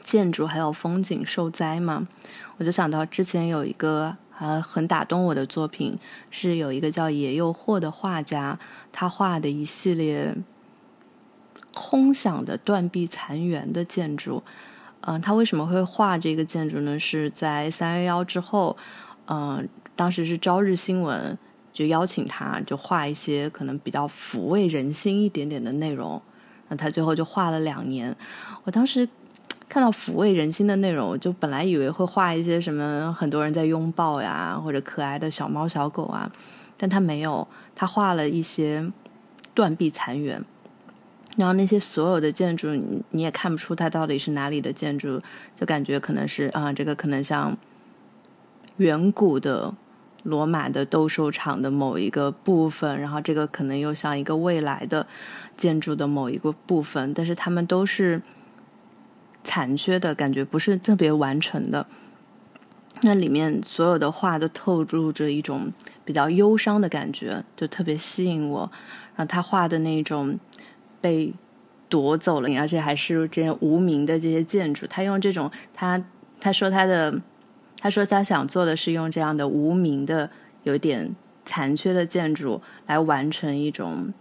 建筑还有风景受灾嘛，我就想到之前有一个啊很打动我的作品，是有一个叫野诱惑的画家，他画的一系列空想的断壁残垣的建筑。嗯，他为什么会画这个建筑呢？是在三幺幺之后，嗯。当时是朝日新闻就邀请他，就画一些可能比较抚慰人心一点点的内容。那他最后就画了两年。我当时看到抚慰人心的内容，就本来以为会画一些什么很多人在拥抱呀，或者可爱的小猫小狗啊，但他没有，他画了一些断壁残垣。然后那些所有的建筑，你你也看不出它到底是哪里的建筑，就感觉可能是啊，这个可能像远古的。罗马的斗兽场的某一个部分，然后这个可能又像一个未来的建筑的某一个部分，但是它们都是残缺的感觉，不是特别完成的。那里面所有的画都透露着一种比较忧伤的感觉，就特别吸引我。然后他画的那种被夺走了，而且还是这些无名的这些建筑，他用这种他他说他的。他说他想做的是用这样的无名的、有点残缺的建筑来完成一种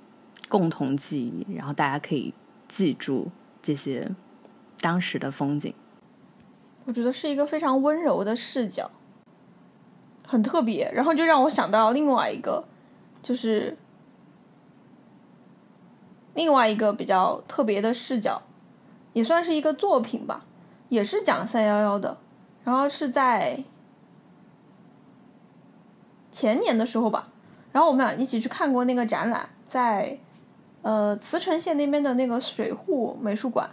共同记忆，然后大家可以记住这些当时的风景。我觉得是一个非常温柔的视角，很特别。然后就让我想到另外一个，就是另外一个比较特别的视角，也算是一个作品吧，也是讲三幺幺的。然后是在前年的时候吧，然后我们俩一起去看过那个展览，在呃茨城县那边的那个水户美术馆，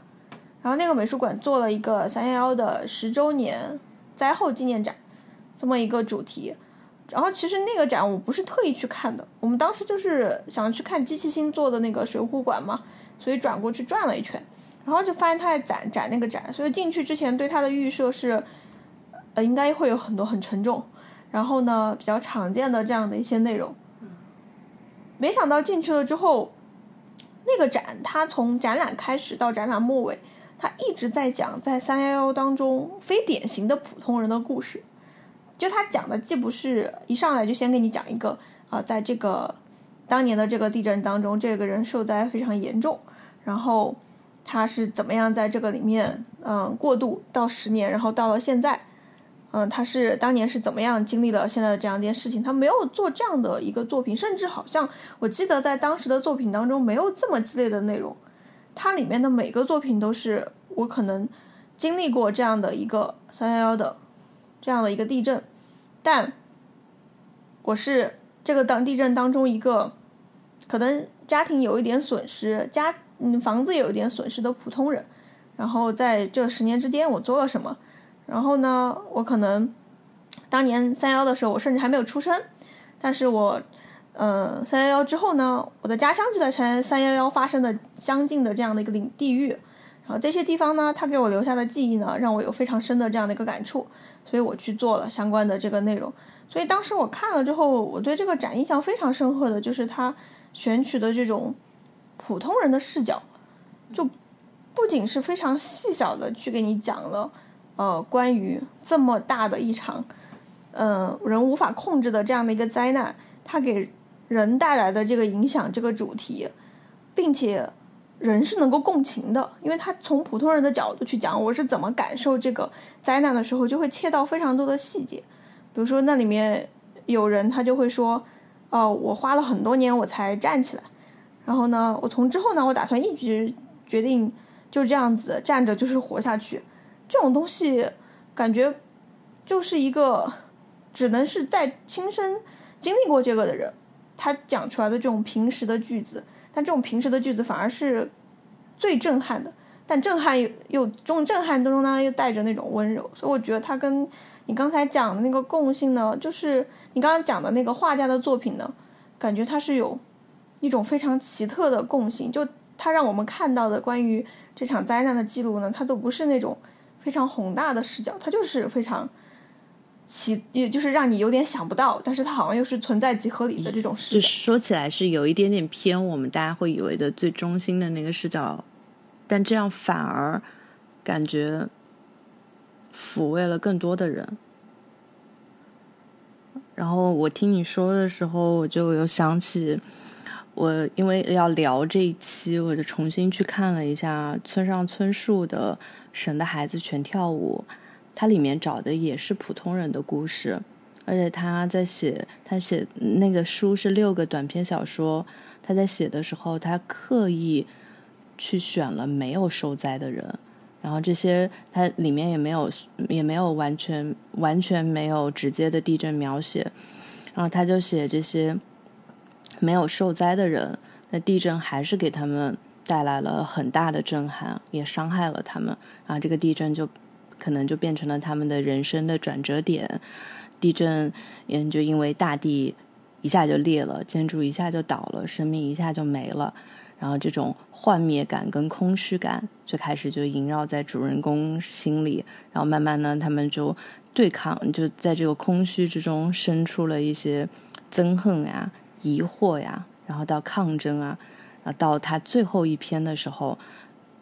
然后那个美术馆做了一个三幺幺的十周年灾后纪念展，这么一个主题。然后其实那个展我不是特意去看的，我们当时就是想去看机器星做的那个水浒馆嘛，所以转过去转了一圈。然后就发现他在展展那个展，所以进去之前对他的预设是，呃，应该会有很多很沉重，然后呢比较常见的这样的一些内容。没想到进去了之后，那个展它从展览开始到展览末尾，它一直在讲在三幺幺当中非典型的普通人的故事。就他讲的既不是一上来就先给你讲一个啊，在这个当年的这个地震当中，这个人受灾非常严重，然后他是怎么样在这个里面嗯过渡到十年，然后到了现在，嗯，他是当年是怎么样经历了现在的这样一件事情？他没有做这样的一个作品，甚至好像我记得在当时的作品当中没有这么激烈的内容。它里面的每个作品都是我可能经历过这样的一个三幺幺的这样的一个地震。但我是这个当地震当中一个可能家庭有一点损失，家嗯房子有一点损失的普通人，然后在这十年之间我做了什么？然后呢，我可能当年三幺的时候我甚至还没有出生，但是我呃三幺幺之后呢，我的家乡就在三三幺幺发生的相近的这样的一个领地域，然后这些地方呢，它给我留下的记忆呢，让我有非常深的这样的一个感触。所以我去做了相关的这个内容，所以当时我看了之后，我对这个展印象非常深刻的就是他选取的这种普通人的视角，就不仅是非常细小的去给你讲了，呃，关于这么大的一场，呃，人无法控制的这样的一个灾难，它给人带来的这个影响这个主题，并且。人是能够共情的，因为他从普通人的角度去讲，我是怎么感受这个灾难的时候，就会切到非常多的细节。比如说，那里面有人他就会说：“哦，我花了很多年我才站起来，然后呢，我从之后呢，我打算一直决定就这样子站着，就是活下去。”这种东西感觉就是一个只能是在亲身经历过这个的人，他讲出来的这种平时的句子。但这种平时的句子反而是最震撼的，但震撼又又这种震撼当中呢，又带着那种温柔，所以我觉得它跟你刚才讲的那个共性呢，就是你刚刚讲的那个画家的作品呢，感觉它是有一种非常奇特的共性，就它让我们看到的关于这场灾难的记录呢，它都不是那种非常宏大的视角，它就是非常。其也就是让你有点想不到，但是它好像又是存在即合理的这种事。就是。说起来是有一点点偏我们大家会以为的最中心的那个视角，但这样反而感觉抚慰了更多的人。然后我听你说的时候，我就有想起我因为要聊这一期，我就重新去看了一下村上春树的《神的孩子全跳舞》。他里面找的也是普通人的故事，而且他在写他写那个书是六个短篇小说，他在写的时候，他刻意去选了没有受灾的人，然后这些他里面也没有也没有完全完全没有直接的地震描写，然后他就写这些没有受灾的人，那地震还是给他们带来了很大的震撼，也伤害了他们，然后这个地震就。可能就变成了他们的人生的转折点，地震，嗯，就因为大地一下就裂了，建筑一下就倒了，生命一下就没了，然后这种幻灭感跟空虚感就开始就萦绕在主人公心里，然后慢慢呢，他们就对抗，就在这个空虚之中生出了一些憎恨呀、疑惑呀，然后到抗争啊，然后到他最后一篇的时候，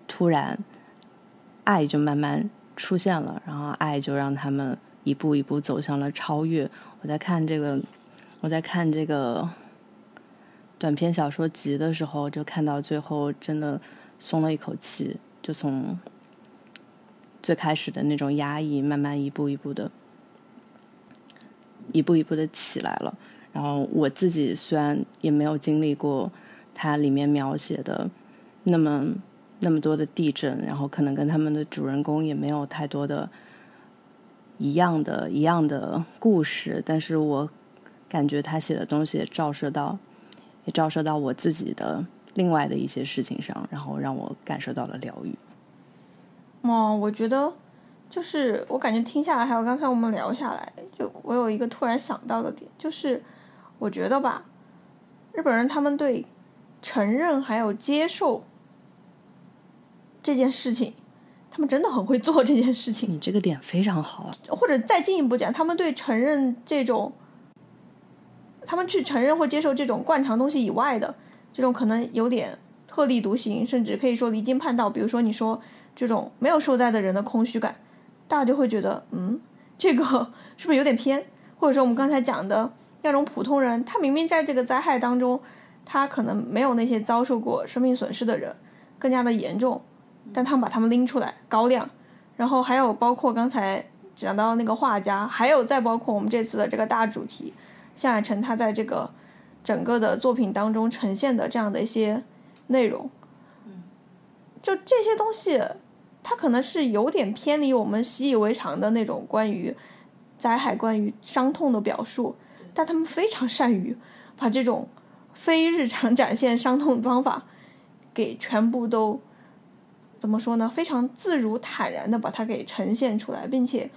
突然爱就慢慢。出现了，然后爱就让他们一步一步走向了超越。我在看这个，我在看这个短篇小说集的时候，就看到最后真的松了一口气，就从最开始的那种压抑，慢慢一步一步的，一步一步的起来了。然后我自己虽然也没有经历过它里面描写的那么。那么多的地震，然后可能跟他们的主人公也没有太多的一样的一样的故事，但是我感觉他写的东西照射到，也照射到我自己的另外的一些事情上，然后让我感受到了疗愈。哦，我觉得就是我感觉听下来，还有刚才我们聊下来，就我有一个突然想到的点，就是我觉得吧，日本人他们对承认还有接受。这件事情，他们真的很会做这件事情。你这个点非常好，或者再进一步讲，他们对承认这种，他们去承认或接受这种惯常东西以外的这种可能有点特立独行，甚至可以说离经叛道。比如说，你说这种没有受灾的人的空虚感，大家就会觉得，嗯，这个是不是有点偏？或者说，我们刚才讲的那种普通人，他明明在这个灾害当中，他可能没有那些遭受过生命损失的人更加的严重，但他们把他们拎出来高亮。然后还有包括刚才讲到那个画家，还有再包括我们这次的这个大主题，向海城他在这个整个的作品当中呈现的这样的一些内容，就这些东西，它可能是有点偏离我们习以为常的那种关于灾害、关于伤痛的表述，但他们非常善于把这种非日常展现伤痛的方法给全部都。怎么说呢？非常自如坦然的把它给呈现出来，并且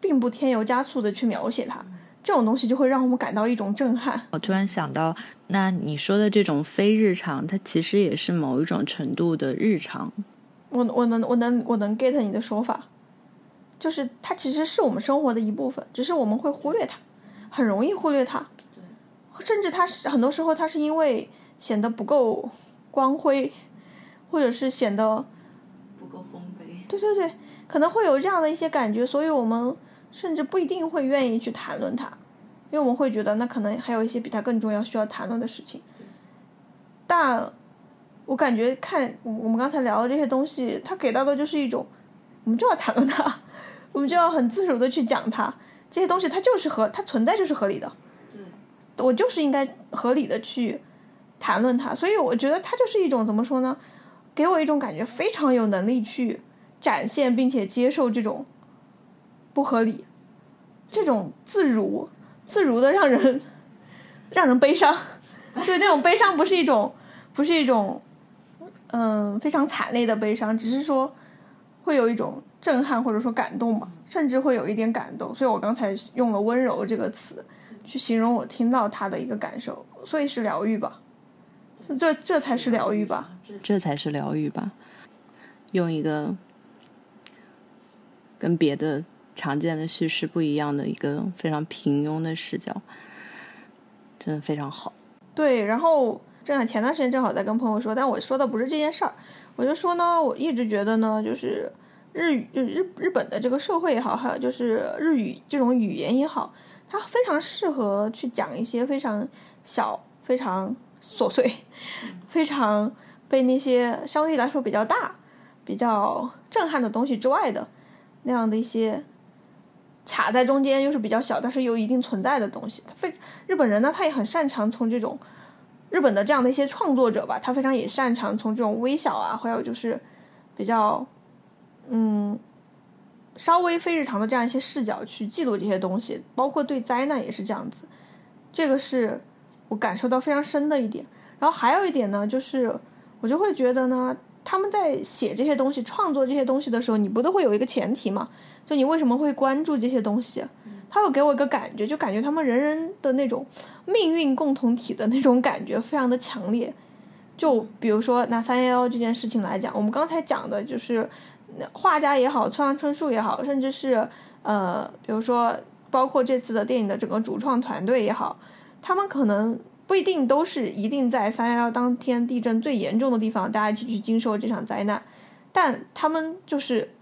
并不添油加醋的去描写它，这种东西就会让我们感到一种震撼。我突然想到，那你说的这种非日常，它其实也是某一种程度的日常。我我能我能我能 get 你的说法，就是它其实是我们生活的一部分，只是我们会忽略它，很容易忽略它，甚至它是很多时候它是因为显得不够光辉。或者是显得不够丰碑，对对对，可能会有这样的一些感觉，所以我们甚至不一定会愿意去谈论它，因为我们会觉得那可能还有一些比它更重要需要谈论的事情。但我感觉看我们刚才聊的这些东西，它给到的就是一种，我们就要谈论它，我们就要很自如的去讲它，这些东西它就是合，它存在就是合理的，对，我就是应该合理的去谈论它，所以我觉得它就是一种怎么说呢？给我一种感觉，非常有能力去展现并且接受这种不合理，这种自如、自如的让人让人悲伤。对，那种悲伤不是一种，不是一种，嗯，非常惨烈的悲伤，只是说会有一种震撼或者说感动吧，甚至会有一点感动。所以我刚才用了“温柔”这个词去形容我听到他的一个感受，所以是疗愈吧。这这才是疗愈吧，这才是疗愈吧。用一个跟别的常见的叙事不一样的一个非常平庸的视角，真的非常好。对，然后正好前段时间正好在跟朋友说，但我说的不是这件事儿，我就说呢，我一直觉得呢，就是日语日日本的这个社会也好，还有就是日语这种语言也好，它非常适合去讲一些非常小、非常。琐碎，非常被那些相对来说比较大、比较震撼的东西之外的那样的一些卡在中间，又是比较小，但是有一定存在的东西。他非日本人呢，他也很擅长从这种日本的这样的一些创作者吧，他非常也擅长从这种微小啊，还有就是比较嗯稍微非日常的这样一些视角去记录这些东西，包括对灾难也是这样子。这个是。我感受到非常深的一点，然后还有一点呢，就是我就会觉得呢，他们在写这些东西、创作这些东西的时候，你不都会有一个前提嘛？就你为什么会关注这些东西？他会给我一个感觉，就感觉他们人人的那种命运共同体的那种感觉非常的强烈。就比如说拿三幺幺这件事情来讲，我们刚才讲的就是画家也好，村上春树也好，甚至是呃，比如说包括这次的电影的整个主创团队也好。他们可能不一定都是一定在三幺幺当天地震最严重的地方，大家一起去经受这场灾难，但他们就是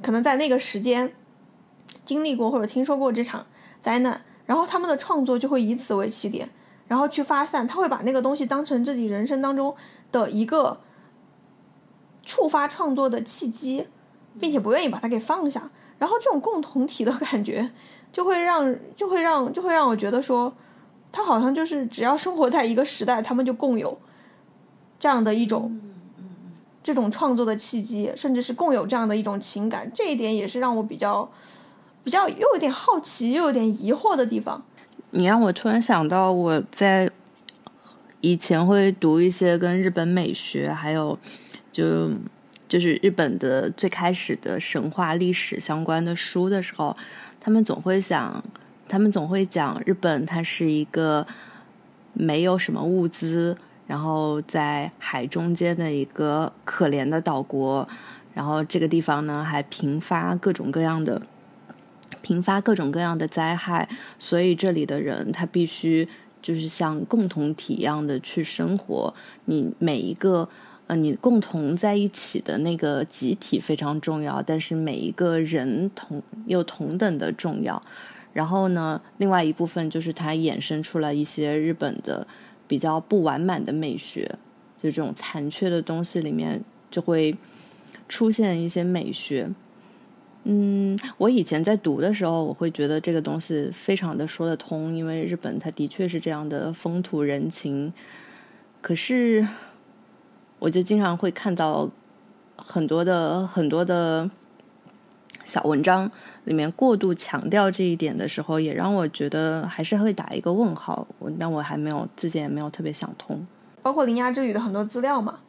可能在那个时间经历过或者听说过这场灾难，然后他们的创作就会以此为起点，然后去发散，他会把那个东西当成自己人生当中的一个触发创作的契机，并且不愿意把它给放下，然后这种共同体的感觉就会让就会让就会让我觉得说。他好像就是只要生活在一个时代，他们就共有这样的一种这种创作的契机，甚至是共有这样的一种情感。这一点也是让我比较比较又有点好奇又有点疑惑的地方。你让我突然想到，我在以前会读一些跟日本美学，还有就就是日本的最开始的神话历史相关的书的时候，他们总会想。他们总会讲日本，它是一个没有什么物资，然后在海中间的一个可怜的岛国，然后这个地方呢还频发各种各样的频发各种各样的灾害，所以这里的人他必须就是像共同体一样的去生活。你每一个呃，你共同在一起的那个集体非常重要，但是每一个人同又同等的重要。然后呢，另外一部分就是它衍生出来一些日本的比较不完满的美学，就这种残缺的东西里面就会出现一些美学。嗯，我以前在读的时候，我会觉得这个东西非常的说得通，因为日本它的确是这样的风土人情。可是，我就经常会看到很多的很多的。小文章里面过度强调这一点的时候，也让我觉得还是会打一个问号。我但我还没有自己也没有特别想通。包括《铃芽之旅》的很多资料嘛，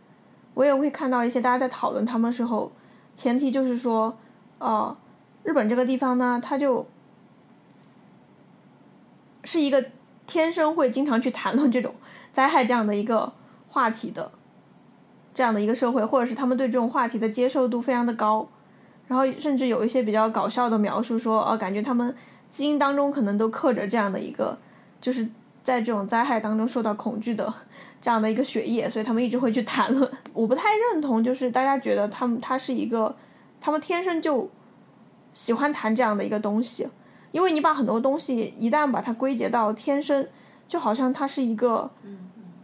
我也会看到一些大家在讨论他们的时候，前提就是说，哦，日本这个地方呢，它就是一个天生会经常去谈论这种灾害这样的一个话题的这样的一个社会，或者是他们对这种话题的接受度非常的高。然后甚至有一些比较搞笑的描述，说，呃，感觉他们基因当中可能都刻着这样的一个，就是在这种灾害当中受到恐惧的这样的一个血液，所以他们一直会去谈论。我不太认同，就是大家觉得他们他是一个，他们天生就喜欢谈这样的一个东西，因为你把很多东西一旦把它归结到天生，就好像它是一个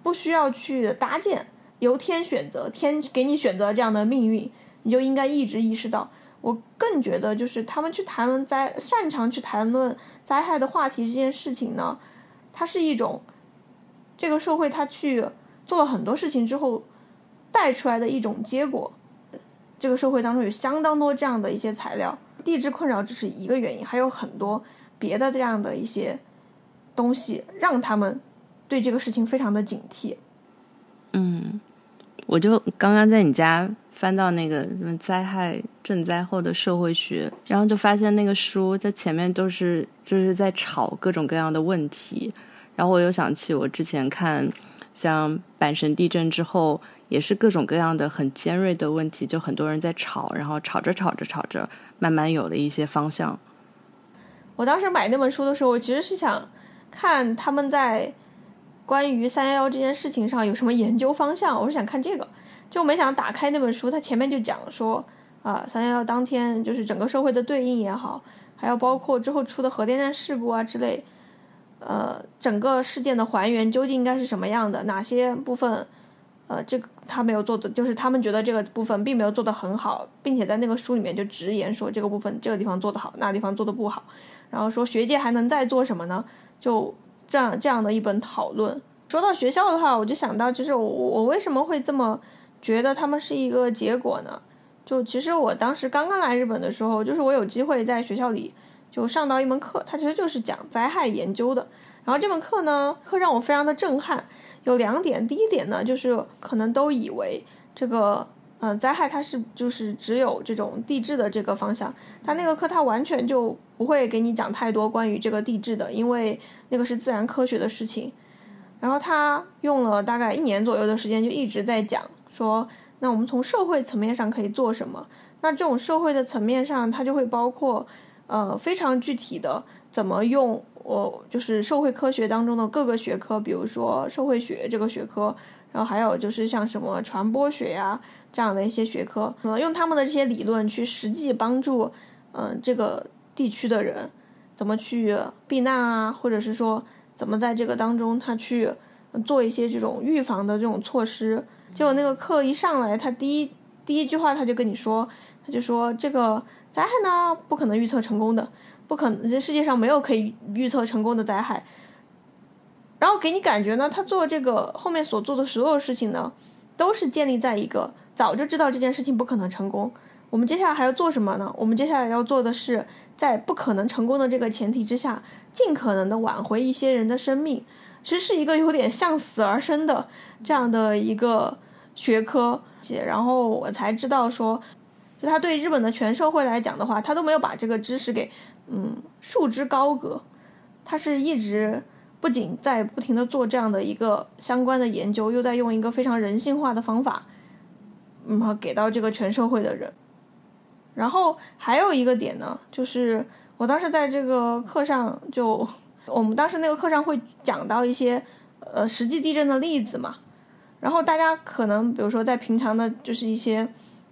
不需要去搭建，由天选择，天给你选择这样的命运，你就应该一直意识到。我更觉得，就是他们去谈论灾，擅长去谈论灾害的话题这件事情呢，它是一种这个社会他去做了很多事情之后带出来的一种结果。这个社会当中有相当多这样的一些材料，地质困扰只是一个原因，还有很多别的这样的一些东西，让他们对这个事情非常的警惕。嗯，我就刚刚在你家。翻到那个什么灾害赈灾后的社会学，然后就发现那个书在前面都是就是在吵各种各样的问题，然后我又想起我之前看像阪神地震之后，也是各种各样的很尖锐的问题，就很多人在吵，然后吵着吵着吵着，慢慢有了一些方向。我当时买那本书的时候，我其实是想看他们在关于三幺幺这件事情上有什么研究方向，我是想看这个。就没想打开那本书，它前面就讲说，啊，三幺幺当天就是整个社会的对应也好，还有包括之后出的核电站事故啊之类，呃，整个事件的还原究竟应该是什么样的？哪些部分，呃，这个他没有做的，就是他们觉得这个部分并没有做得很好，并且在那个书里面就直言说这个部分这个地方做得好，那地方做得不好，然后说学界还能再做什么呢？就这样这样的一本讨论。说到学校的话，我就想到，就是我我为什么会这么。觉得他们是一个结果呢？就其实我当时刚刚来日本的时候，就是我有机会在学校里就上到一门课，它其实就是讲灾害研究的。然后这门课呢，课让我非常的震撼，有两点。第一点呢，就是可能都以为这个嗯灾害它是就是只有这种地质的这个方向，它那个课它完全就不会给你讲太多关于这个地质的，因为那个是自然科学的事情。然后他用了大概一年左右的时间，就一直在讲。说，那我们从社会层面上可以做什么？那这种社会的层面上，它就会包括，呃，非常具体的怎么用我就是社会科学当中的各个学科，比如说社会学这个学科，然后还有就是像什么传播学呀这样的一些学科，用他们的这些理论去实际帮助，嗯，这个地区的人怎么去避难啊，或者是说怎么在这个当中他去做一些这种预防的这种措施。结果那个课一上来，他第一第一句话他就跟你说，他就说这个灾害呢不可能预测成功的，不可能这世界上没有可以预测成功的灾害。然后给你感觉呢，他做这个后面所做的所有事情呢，都是建立在一个早就知道这件事情不可能成功。我们接下来还要做什么呢？我们接下来要做的是在不可能成功的这个前提之下，尽可能的挽回一些人的生命。其实是一个有点向死而生的这样的一个学科，然后我才知道说，就他对日本的全社会来讲的话，他都没有把这个知识给嗯束之高阁，他是一直不仅在不停的做这样的一个相关的研究，又在用一个非常人性化的方法，嗯，给到这个全社会的人。然后还有一个点呢，就是我当时在这个课上就，我们当时那个课上会讲到一些呃实际地震的例子嘛，然后大家可能比如说在平常的就是一些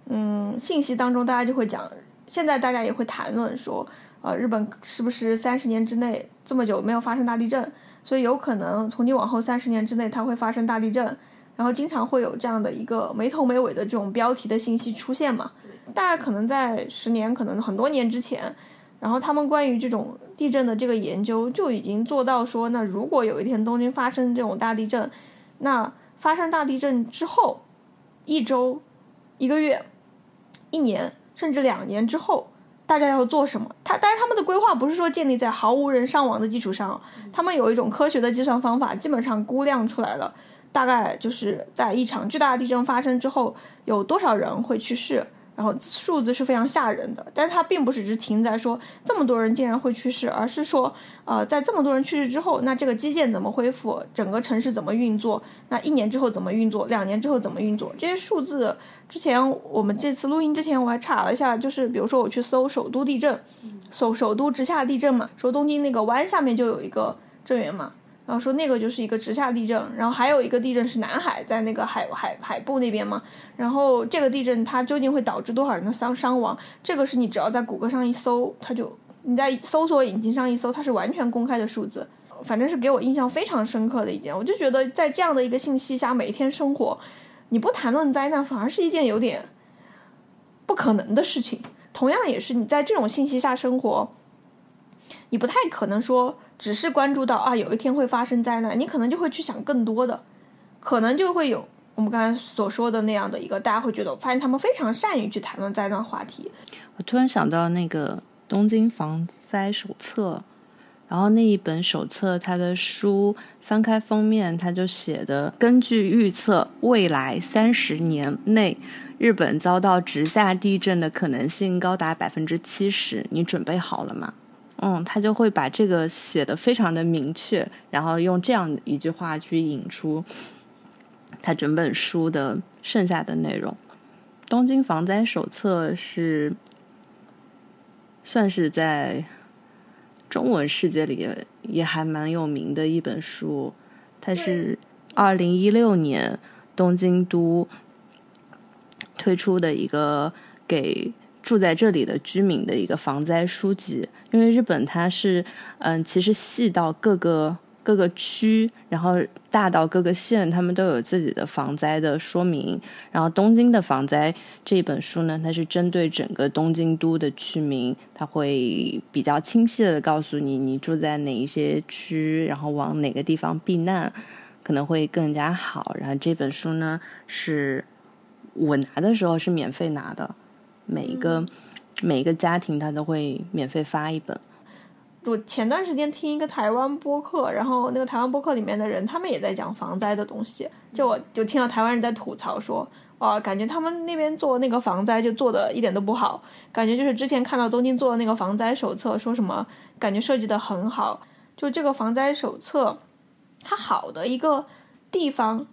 嗯信息当中，大家就会讲，现在大家也会谈论说，呃，日本是不是三十年之内这么久没有发生大地震，所以有可能从今往后三十年之内它会发生大地震，然后经常会有这样的一个没头没尾的这种标题的信息出现嘛。大概可能在十年，可能很多年之前，然后他们关于这种地震的这个研究就已经做到说，那如果有一天东京发生这种大地震，那发生大地震之后，一周、一个月、一年，甚至两年之后，大家要做什么？他但是他们的规划不是说建立在毫无人伤亡的基础上，他们有一种科学的计算方法，基本上估量出来了，大概就是在一场巨大的地震发生之后，有多少人会去世。然后数字是非常吓人的，但是它并不是只停在说这么多人竟然会去世，而是说，呃，在这么多人去世之后，那这个基建怎么恢复，整个城市怎么运作，那一年之后怎么运作，两年之后怎么运作，这些数字，之前我们这次录音之前我还查了一下，就是比如说我去搜首都地震，搜首都直下地震嘛，说东京那个湾下面就有一个震源嘛。然后说那个就是一个直下地震，然后还有一个地震是南海在那个海海海部那边嘛。然后这个地震它究竟会导致多少人的伤伤亡？这个是你只要在谷歌上一搜，它就你在搜索引擎上一搜，它是完全公开的数字。反正是给我印象非常深刻的一件，我就觉得在这样的一个信息下每天生活，你不谈论灾难反而是一件有点不可能的事情。同样也是你在这种信息下生活，你不太可能说。只是关注到啊，有一天会发生灾难，你可能就会去想更多的，可能就会有我们刚才所说的那样的一个，大家会觉得，我发现他们非常善于去谈论灾难话题。我突然想到那个《东京防灾手册》，然后那一本手册，它的书翻开封面，它就写的，根据预测，未来三十年内，日本遭到直下地震的可能性高达百分之七十，你准备好了吗？嗯，他就会把这个写的非常的明确，然后用这样一句话去引出他整本书的剩下的内容。《东京防灾手册》是算是在中文世界里也还蛮有名的一本书，它是二零一六年东京都推出的一个给。住在这里的居民的一个防灾书籍，因为日本它是，嗯，其实细到各个各个区，然后大到各个县，他们都有自己的防灾的说明。然后东京的防灾这本书呢，它是针对整个东京都的居民，它会比较清晰的告诉你，你住在哪一些区，然后往哪个地方避难可能会更加好。然后这本书呢，是我拿的时候是免费拿的。每一个每一个家庭，他都会免费发一本。我前段时间听一个台湾播客，然后那个台湾播客里面的人，他们也在讲防灾的东西。就我就听到台湾人在吐槽说，哇，感觉他们那边做那个防灾就做的一点都不好，感觉就是之前看到东京做的那个防灾手册，说什么感觉设计的很好。就这个防灾手册，它好的一个地方。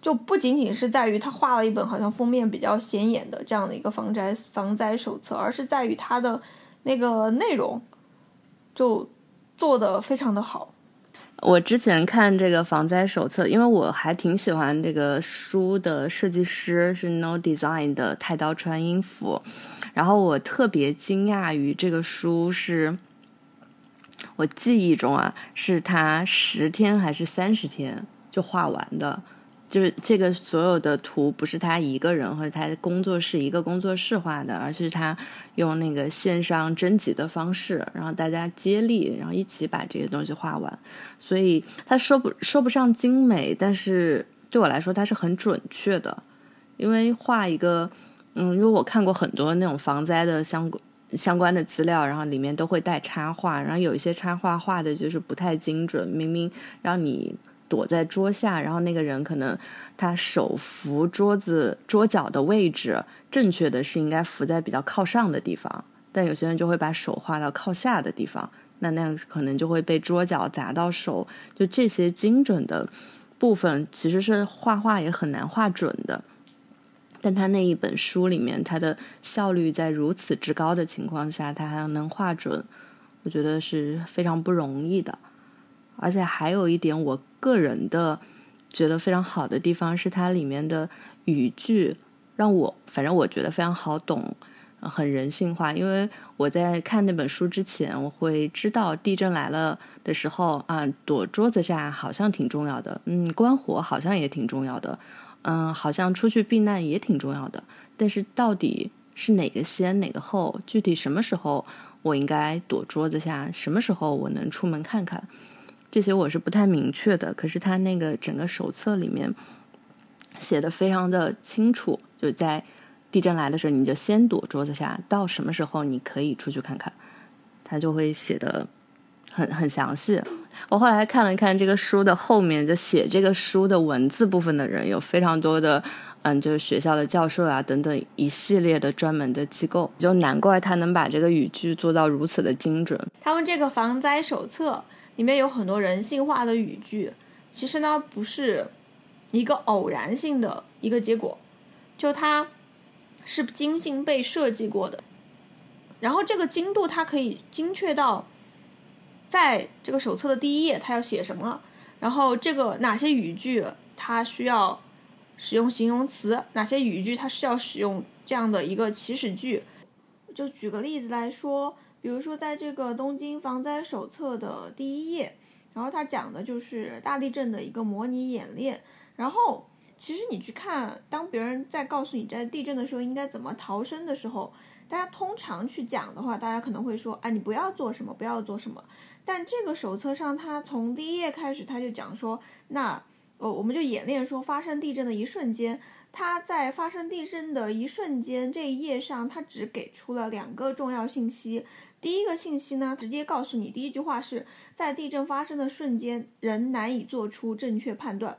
就不仅仅是在于他画了一本好像封面比较显眼的这样的一个防灾防灾手册，而是在于它的那个内容就做的非常的好。我之前看这个防灾手册，因为我还挺喜欢这个书的设计师是 No Design 的太刀川音符，然后我特别惊讶于这个书是，我记忆中啊是他十天还是三十天就画完的。就是这个所有的图不是他一个人或者他的工作室一个工作室画的，而是他用那个线上征集的方式，然后大家接力，然后一起把这些东西画完。所以他说不说不上精美，但是对我来说他是很准确的。因为画一个，嗯，因为我看过很多那种防灾的相关相关的资料，然后里面都会带插画，然后有一些插画画的就是不太精准，明明让你。躲在桌下，然后那个人可能他手扶桌子桌角的位置，正确的是应该扶在比较靠上的地方，但有些人就会把手画到靠下的地方，那那样可能就会被桌角砸到手。就这些精准的部分，其实是画画也很难画准的。但他那一本书里面，他的效率在如此之高的情况下，他还能画准，我觉得是非常不容易的。而且还有一点，我个人的觉得非常好的地方是它里面的语句，让我反正我觉得非常好懂，很人性化。因为我在看那本书之前，我会知道地震来了的时候啊，躲桌子下好像挺重要的，嗯，关火好像也挺重要的。嗯，好像出去避难也挺重要的，但是到底是哪个先哪个后？具体什么时候我应该躲桌子下？什么时候我能出门看看？这些我是不太明确的。可是他那个整个手册里面写的非常的清楚，就在地震来的时候，你就先躲桌子下，到什么时候你可以出去看看，他就会写的很很详细。我后来看了看这个书的后面，就写这个书的文字部分的人有非常多的，嗯，就是学校的教授啊等等一系列的专门的机构，就难怪他能把这个语句做到如此的精准。他们这个防灾手册里面有很多人性化的语句，其实呢不是一个偶然性的一个结果，就它是精心被设计过的，然后这个精度它可以精确到。在这个手册的第一页，它要写什么？然后这个哪些语句它需要使用形容词？哪些语句它是要使用这样的一个祈使句？就举个例子来说，比如说在这个东京防灾手册的第一页，然后它讲的就是大地震的一个模拟演练。然后其实你去看，当别人在告诉你在地震的时候应该怎么逃生的时候，大家通常去讲的话，大家可能会说：“哎，你不要做什么，不要做什么。”但这个手册上，它从第一页开始，它就讲说，那哦，我们就演练说发生地震的一瞬间，它在发生地震的一瞬间这一页上，它只给出了两个重要信息。第一个信息呢，直接告诉你，第一句话是在地震发生的瞬间，人难以做出正确判断，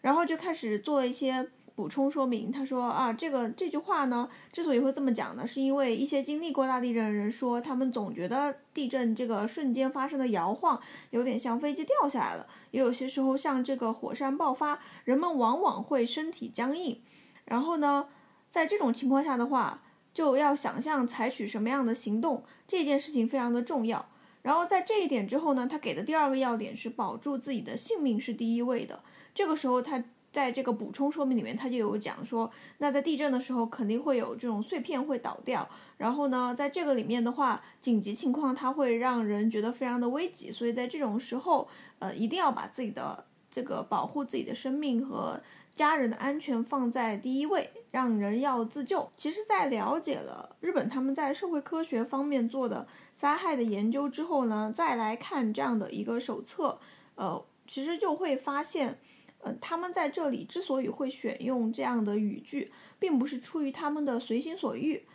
然后就开始做了一些。补充说明，他说啊，这个这句话呢，之所以会这么讲呢，是因为一些经历过大地震的人说，他们总觉得地震这个瞬间发生的摇晃，有点像飞机掉下来了，也有些时候像这个火山爆发，人们往往会身体僵硬。然后呢，在这种情况下的话，就要想象采取什么样的行动，这件事情非常的重要。然后在这一点之后呢，他给的第二个要点是保住自己的性命是第一位的。这个时候他。在这个补充说明里面，他就有讲说，那在地震的时候肯定会有这种碎片会倒掉，然后呢，在这个里面的话，紧急情况它会让人觉得非常的危急，所以在这种时候，呃，一定要把自己的这个保护自己的生命和家人的安全放在第一位，让人要自救。其实，在了解了日本他们在社会科学方面做的灾害的研究之后呢，再来看这样的一个手册，呃，其实就会发现。呃，他们在这里之所以会选用这样的语句，并不是出于他们的随心所欲，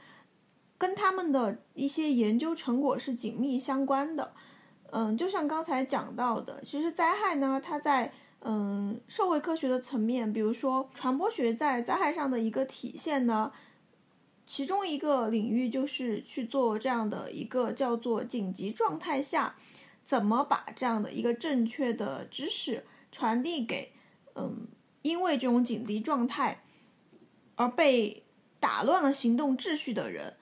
跟他们的一些研究成果是紧密相关的。嗯，就像刚才讲到的，其实灾害呢，它在嗯社会科学的层面，比如说传播学在灾害上的一个体现呢，其中一个领域就是去做这样的一个叫做紧急状态下，怎么把这样的一个正确的知识传递给。嗯，因为这种紧急状态而被打乱了行动秩序的人，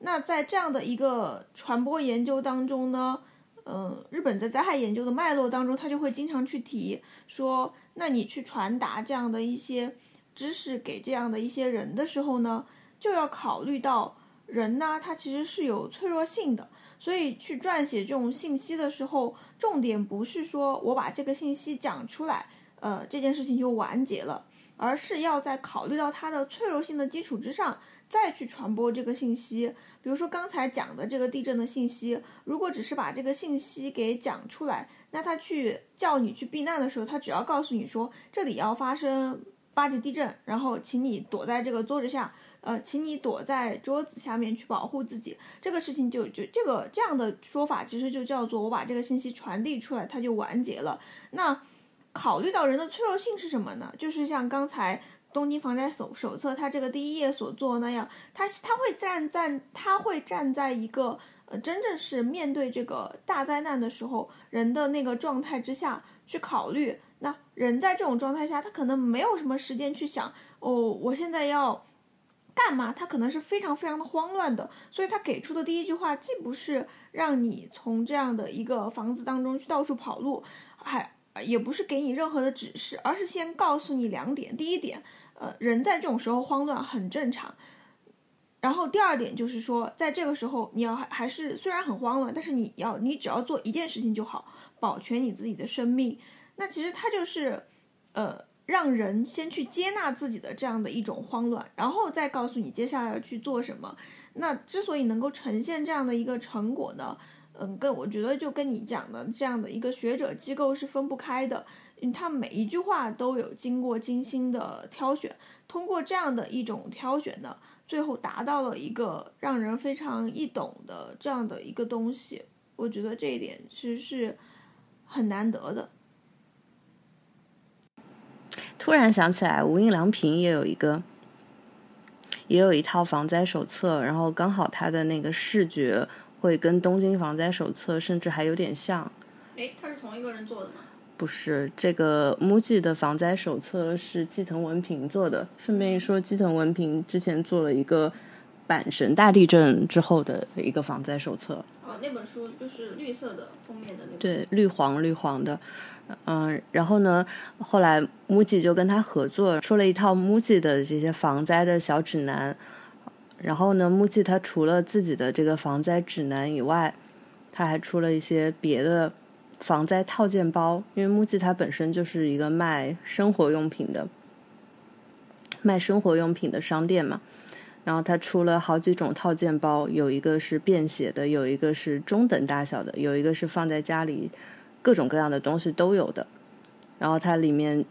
那在这样的一个传播研究当中呢，嗯，日本在灾害研究的脉络当中，他就会经常去提说，那你去传达这样的一些知识给这样的一些人的时候呢，就要考虑到人呢，他其实是有脆弱性的，所以去撰写这种信息的时候，重点不是说我把这个信息讲出来。呃，这件事情就完结了，而是要在考虑到它的脆弱性的基础之上，再去传播这个信息。比如说刚才讲的这个地震的信息，如果只是把这个信息给讲出来，那他去叫你去避难的时候，他只要告诉你说这里要发生八级地震，然后请你躲在这个桌子下，呃，请你躲在桌子下面去保护自己。这个事情就就这个这样的说法，其实就叫做我把这个信息传递出来，它就完结了。那。考虑到人的脆弱性是什么呢？就是像刚才东京防灾手手册它这个第一页所做那样，它它会站在它会站在一个呃，真正是面对这个大灾难的时候，人的那个状态之下去考虑。那人在这种状态下，他可能没有什么时间去想，哦，我现在要干嘛？他可能是非常非常的慌乱的。所以他给出的第一句话，既不是让你从这样的一个房子当中去到处跑路，还也不是给你任何的指示，而是先告诉你两点。第一点，呃，人在这种时候慌乱很正常。然后第二点就是说，在这个时候，你要还还是虽然很慌乱，但是你要你只要做一件事情就好，保全你自己的生命。那其实它就是，呃，让人先去接纳自己的这样的一种慌乱，然后再告诉你接下来要去做什么。那之所以能够呈现这样的一个成果呢，嗯，跟我觉得就跟你讲的这样的一个学者机构是分不开的。嗯，他每一句话都有经过精心的挑选，通过这样的一种挑选呢，最后达到了一个让人非常易懂的这样的一个东西。我觉得这一点其实是很难得的。突然想起来，无印良品也有一个，也有一套防灾手册，然后刚好它的那个视觉会跟东京防灾手册甚至还有点像。诶，它是同一个人做的吗？不是，这个 MUJI 的防灾手册是季藤文平做的。顺便一说，季藤文平之前做了一个阪神大地震之后的一个防灾手册。哦，那本书就是绿色的封面的那个。对，绿黄绿黄的。嗯，然后呢，后来 MUJI 就跟他合作，出了一套 MUJI 的这些防灾的小指南。然后呢，MUJI 它除了自己的这个防灾指南以外，它还出了一些别的防灾套件包。因为 MUJI 它本身就是一个卖生活用品的，卖生活用品的商店嘛。然后它出了好几种套件包，有一个是便携的，有一个是中等大小的，有一个是放在家里。各种各样的东西都有的，然后它里面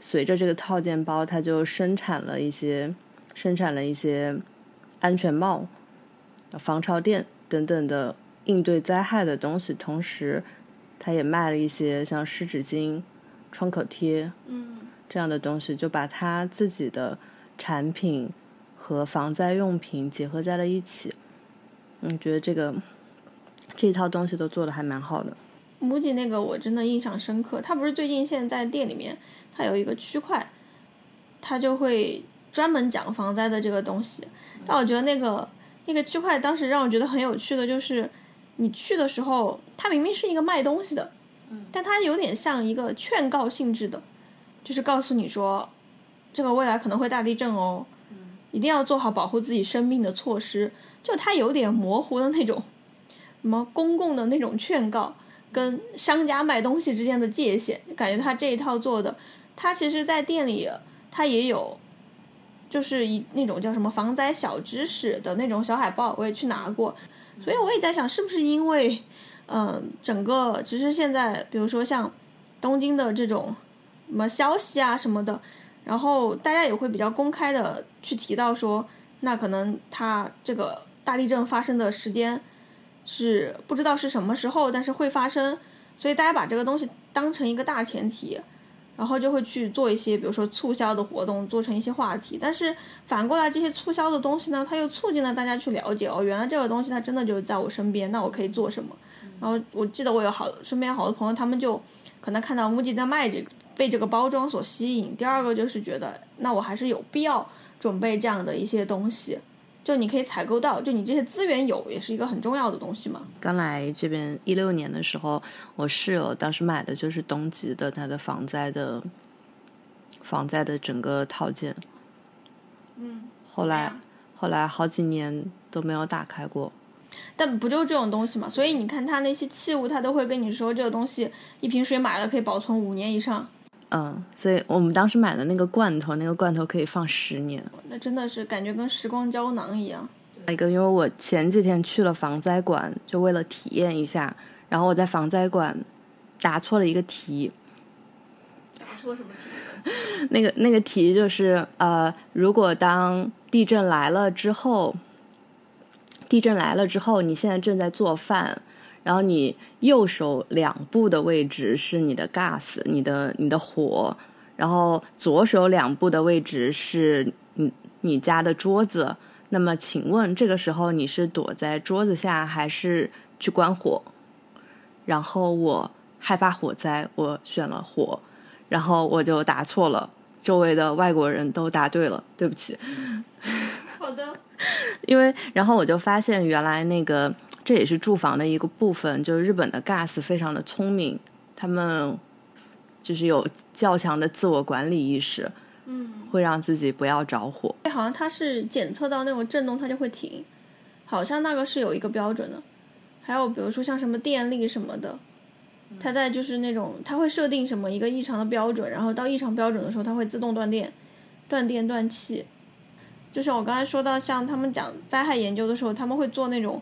随着这个套件包，它就生产了一些生产了一些安全帽、防潮垫等等的应对灾害的东西，同时它也卖了一些像湿纸巾、创可贴，嗯，这样的东西，就把他自己的产品和防灾用品结合在了一起。嗯，觉得这个这一套东西都做的还蛮好的。MUJI 那个我真的印象深刻，他不是最近现在店里面，他有一个区块，他就会专门讲防灾的这个东西。但我觉得那个那个区块当时让我觉得很有趣的就是，你去的时候，它明明是一个卖东西的，但它有点像一个劝告性质的，就是告诉你说，这个未来可能会大地震哦，一定要做好保护自己生命的措施。就它有点模糊的那种，什么公共的那种劝告。跟商家卖东西之间的界限，感觉他这一套做的，他其实，在店里他也有，就是一那种叫什么防灾小知识的那种小海报，我也去拿过，所以我也在想，是不是因为，嗯，整个其实现在，比如说像东京的这种什么消息啊什么的，然后大家也会比较公开的去提到说，那可能它这个大地震发生的时间。是不知道是什么时候，但是会发生，所以大家把这个东西当成一个大前提，然后就会去做一些，比如说促销的活动，做成一些话题。但是反过来，这些促销的东西呢，它又促进了大家去了解哦，原来这个东西它真的就在我身边，那我可以做什么？然后我记得我有好身边好多朋友，他们就可能看到 MUJI 在卖这个，被这个包装所吸引。第二个就是觉得，那我还是有必要准备这样的一些东西。就你可以采购到，就你这些资源有，也是一个很重要的东西嘛。刚来这边一六年的时候，我室友当时买的就是东极的它的防灾的防灾的整个套件。嗯。后来后来好几年都没有打开过。但不就这种东西嘛？所以你看它那些器物，它都会跟你说这个东西一瓶水买了可以保存五年以上。嗯，所以我们当时买的那个罐头，那个罐头可以放十年，那真的是感觉跟时光胶囊一样。一个，因为我前几天去了防灾馆，就为了体验一下，然后我在防灾馆答错了一个题。答错什么题？那个那个题就是呃，如果当地震来了之后，地震来了之后，你现在正在做饭。然后你右手两步的位置是你的 gas，你的你的火，然后左手两步的位置是你你家的桌子。那么请问这个时候你是躲在桌子下还是去关火？然后我害怕火灾，我选了火，然后我就答错了，周围的外国人都答对了，对不起。好的，因为然后我就发现原来那个这也是住房的一个部分，就是日本的 gas 非常的聪明，他们就是有较强的自我管理意识，嗯，会让自己不要着火。好像它是检测到那种震动，它就会停，好像那个是有一个标准的。还有比如说像什么电力什么的，它在就是那种它会设定什么一个异常的标准，然后到异常标准的时候，它会自动断电、断电断气。就是我刚才说到，像他们讲灾害研究的时候，他们会做那种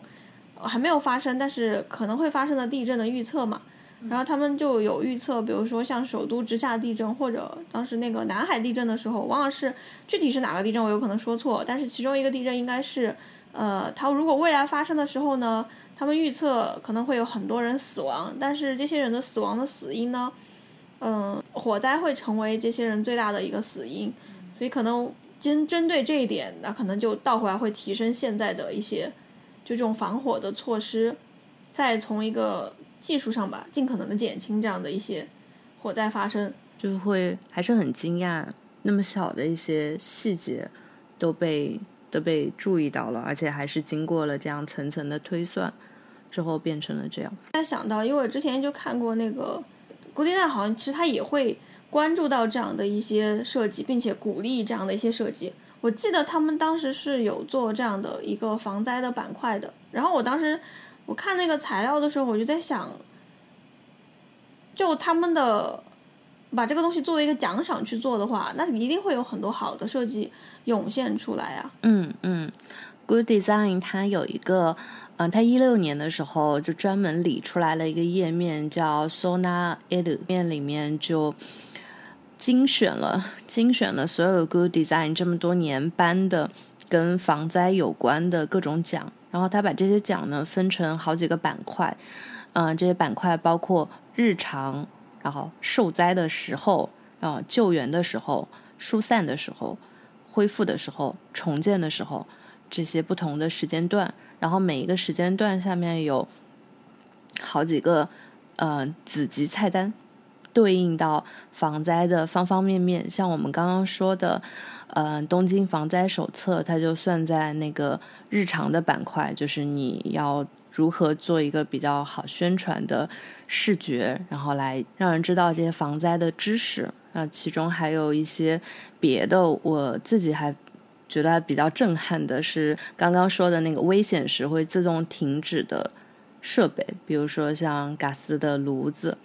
还没有发生但是可能会发生的地震的预测嘛。然后他们就有预测，比如说像首都直下地震，或者当时那个南海地震的时候，忘了是具体是哪个地震，我有可能说错，但是其中一个地震应该是，呃，它如果未来发生的时候呢？他们预测可能会有很多人死亡，但是这些人的死亡的死因呢，嗯，火灾会成为这些人最大的一个死因，所以可能针针对这一点，那可能就倒回来会提升现在的一些就这种防火的措施，再从一个技术上吧，尽可能的减轻这样的一些火灾发生，就会还是很惊讶，那么小的一些细节都被。都被注意到了，而且还是经过了这样层层的推算之后变成了这样。在想到，因为我之前就看过那个古迪奈，好像其实它也会关注到这样的一些设计，并且鼓励这样的一些设计。我记得他们当时是有做这样的一个防灾的板块的。然后我当时我看那个材料的时候，我就在想，就他们的。把这个东西作为一个奖赏去做的话，那一定会有很多好的设计涌现出来呀。嗯嗯，Good Design 它有一个，嗯，它一六年的时候就专门理出来了一个页面叫 Sona Edu，面里面就精选了精选了所有 Good Design 这么多年颁的跟防灾有关的各种奖，然后他把这些奖呢分成好几个板块，嗯，这些板块包括日常。然后受灾的时候，啊，救援的时候，疏散的时候，恢复的时候，重建的时候，这些不同的时间段，然后每一个时间段下面有好几个呃子集菜单，对应到防灾的方方面面。像我们刚刚说的，呃，东京防灾手册，它就算在那个日常的板块，就是你要。如何做一个比较好宣传的视觉，然后来让人知道这些防灾的知识？那，其中还有一些别的，我自己还觉得比较震撼的是刚刚说的那个危险时会自动停止的设备，比如说像嘎斯的炉子，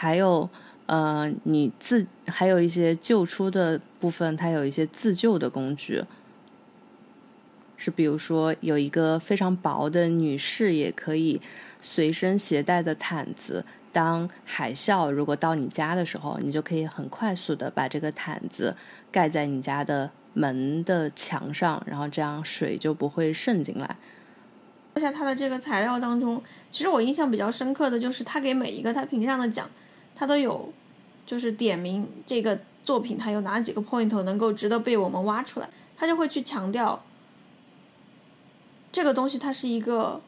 还有呃，你自还有一些救出的部分，它有一些自救的工具。是，比如说有一个非常薄的女士也可以随身携带的毯子，当海啸如果到你家的时候，你就可以很快速的把这个毯子盖在你家的门的墙上，然后这样水就不会渗进来。在它的这个材料当中，其实我印象比较深刻的就是他给每一个他评上的奖，他都有就是点名这个作品它有哪几个 point 能够值得被我们挖出来，他就会去强调。这个东西它是一个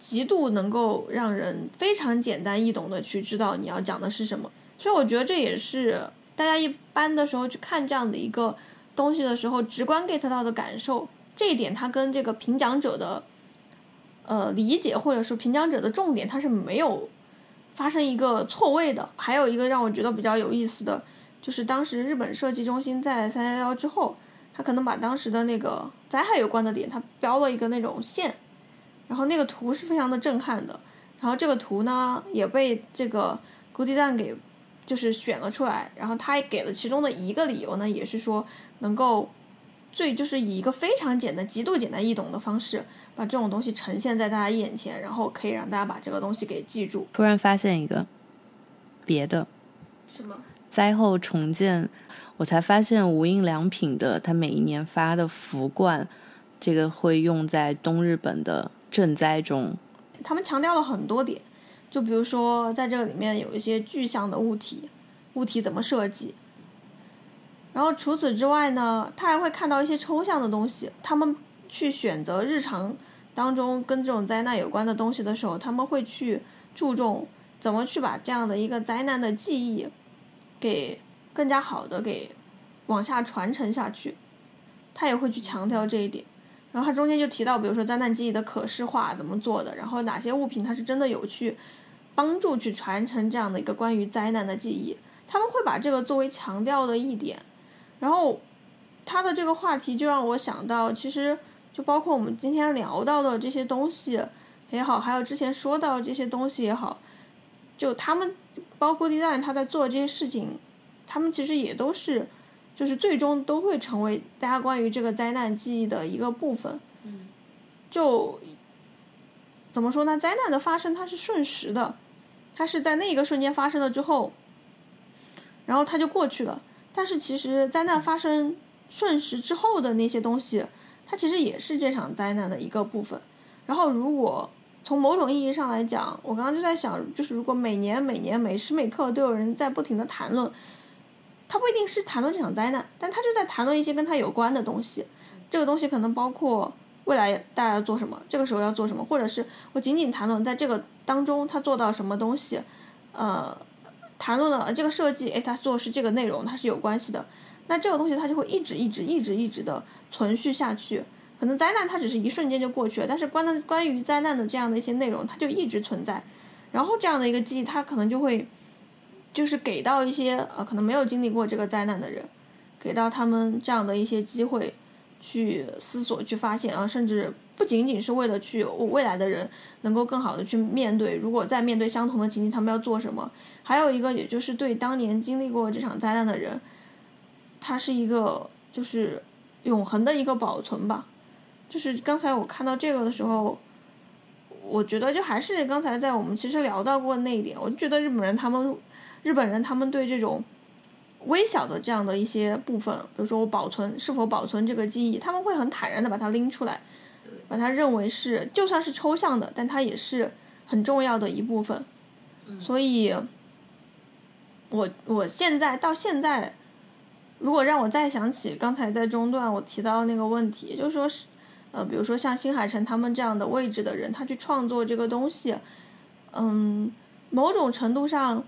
极度能够让人非常简单易懂的去知道你要讲的是什么，所以我觉得这也是大家一般的时候去看这样的一个东西的时候直观 get 到的感受。这一点它跟这个评奖者的呃理解或者说评奖者的重点它是没有发生一个错位的。还有一个让我觉得比较有意思的就是当时日本设计中心在三幺幺之后。他可能把当时的那个灾害有关的点，他标了一个那种线，然后那个图是非常的震撼的。然后这个图呢也被这个 Good Design 给就是选了出来，然后他也给了其中的一个理由呢，也是说能够最就是以一个非常简单、极度简单易懂的方式把这种东西呈现在大家眼前，然后可以让大家把这个东西给记住。突然发现一个别的，什么灾后重建。我才发现无印良品的，它每一年发的福罐，这个会用在东日本的赈灾中。他们强调了很多点，就比如说在这个里面有一些具象的物体，物体怎么设计。然后除此之外呢，他还会看到一些抽象的东西。他们去选择日常当中跟这种灾难有关的东西的时候，他们会去注重怎么去把这样的一个灾难的记忆给更加好的给往下传承下去。他也会去强调这一点。然后他中间就提到，比如说灾难记忆的可视化怎么做的，然后哪些物品它是真的有去帮助去传承这样的一个关于灾难的记忆，他们会把这个作为强调的一点。然后他的这个话题就让我想到，其实就包括我们今天聊到的这些东西也好，还有之前说到这些东西也好，就他们包括地蛋他在做这些事情，他们其实也都是。就是最终都会成为大家关于这个灾难记忆的一个部分。嗯，就怎么说呢？灾难的发生它是瞬时的，它是在那个瞬间发生了之后，然后它就过去了。但是其实灾难发生瞬时之后的那些东西，它其实也是这场灾难的一个部分。然后如果从某种意义上来讲，我刚刚就在想，就是如果每年每年每时每刻都有人在不停的谈论。他不一定是谈论这场灾难，但他就在谈论一些跟他有关的东西。这个东西可能包括未来大家要做什么，这个时候要做什么，或者是我仅仅谈论在这个当中他做到什么东西，呃，谈论了这个设计，诶，他做是这个内容，它是有关系的。那这个东西它就会一直一直一直一直的存续下去。可能灾难它只是一瞬间就过去了，但是关关于灾难的这样的一些内容，它就一直存在。然后这样的一个记忆，它可能就会。就是给到一些呃可能没有经历过这个灾难的人，给到他们这样的一些机会，去思索、去发现啊，甚至不仅仅是为了去未来的人能够更好的去面对，如果在面对相同的情景，他们要做什么？还有一个，也就是对当年经历过这场灾难的人，他是一个就是永恒的一个保存吧。就是刚才我看到这个的时候，我觉得就还是刚才在我们其实聊到过那一点，我就觉得日本人他们。日本人他们对这种微小的这样的一些部分，比如说我保存是否保存这个记忆，他们会很坦然的把它拎出来，把它认为是就算是抽象的，但它也是很重要的一部分。所以，我我现在到现在，如果让我再想起刚才在中段我提到那个问题，就是说是呃，比如说像新海诚他们这样的位置的人，他去创作这个东西，嗯，某种程度上。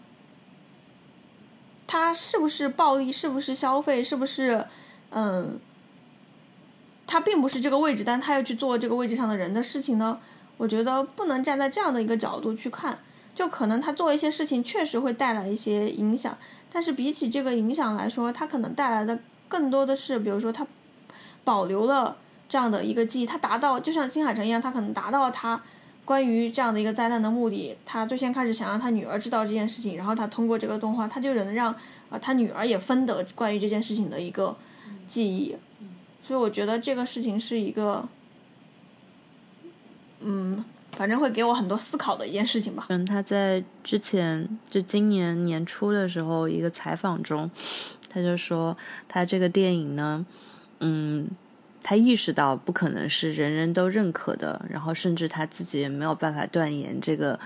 他是不是暴力？是不是消费？是不是，嗯，他并不是这个位置，但他要去做这个位置上的人的事情呢？我觉得不能站在这样的一个角度去看，就可能他做一些事情确实会带来一些影响，但是比起这个影响来说，它可能带来的更多的是，比如说它保留了这样的一个记忆，它达到就像金海诚一样，他可能达到了他。关于这样的一个灾难的目的，他最先开始想让他女儿知道这件事情，然后他通过这个动画，他就能让啊他女儿也分得关于这件事情的一个记忆，所以我觉得这个事情是一个，嗯，反正会给我很多思考的一件事情吧。嗯，他在之前就今年年初的时候一个采访中，他就说他这个电影呢，嗯。他意识到不可能是人人都认可的，然后甚至他自己也没有办法断言这个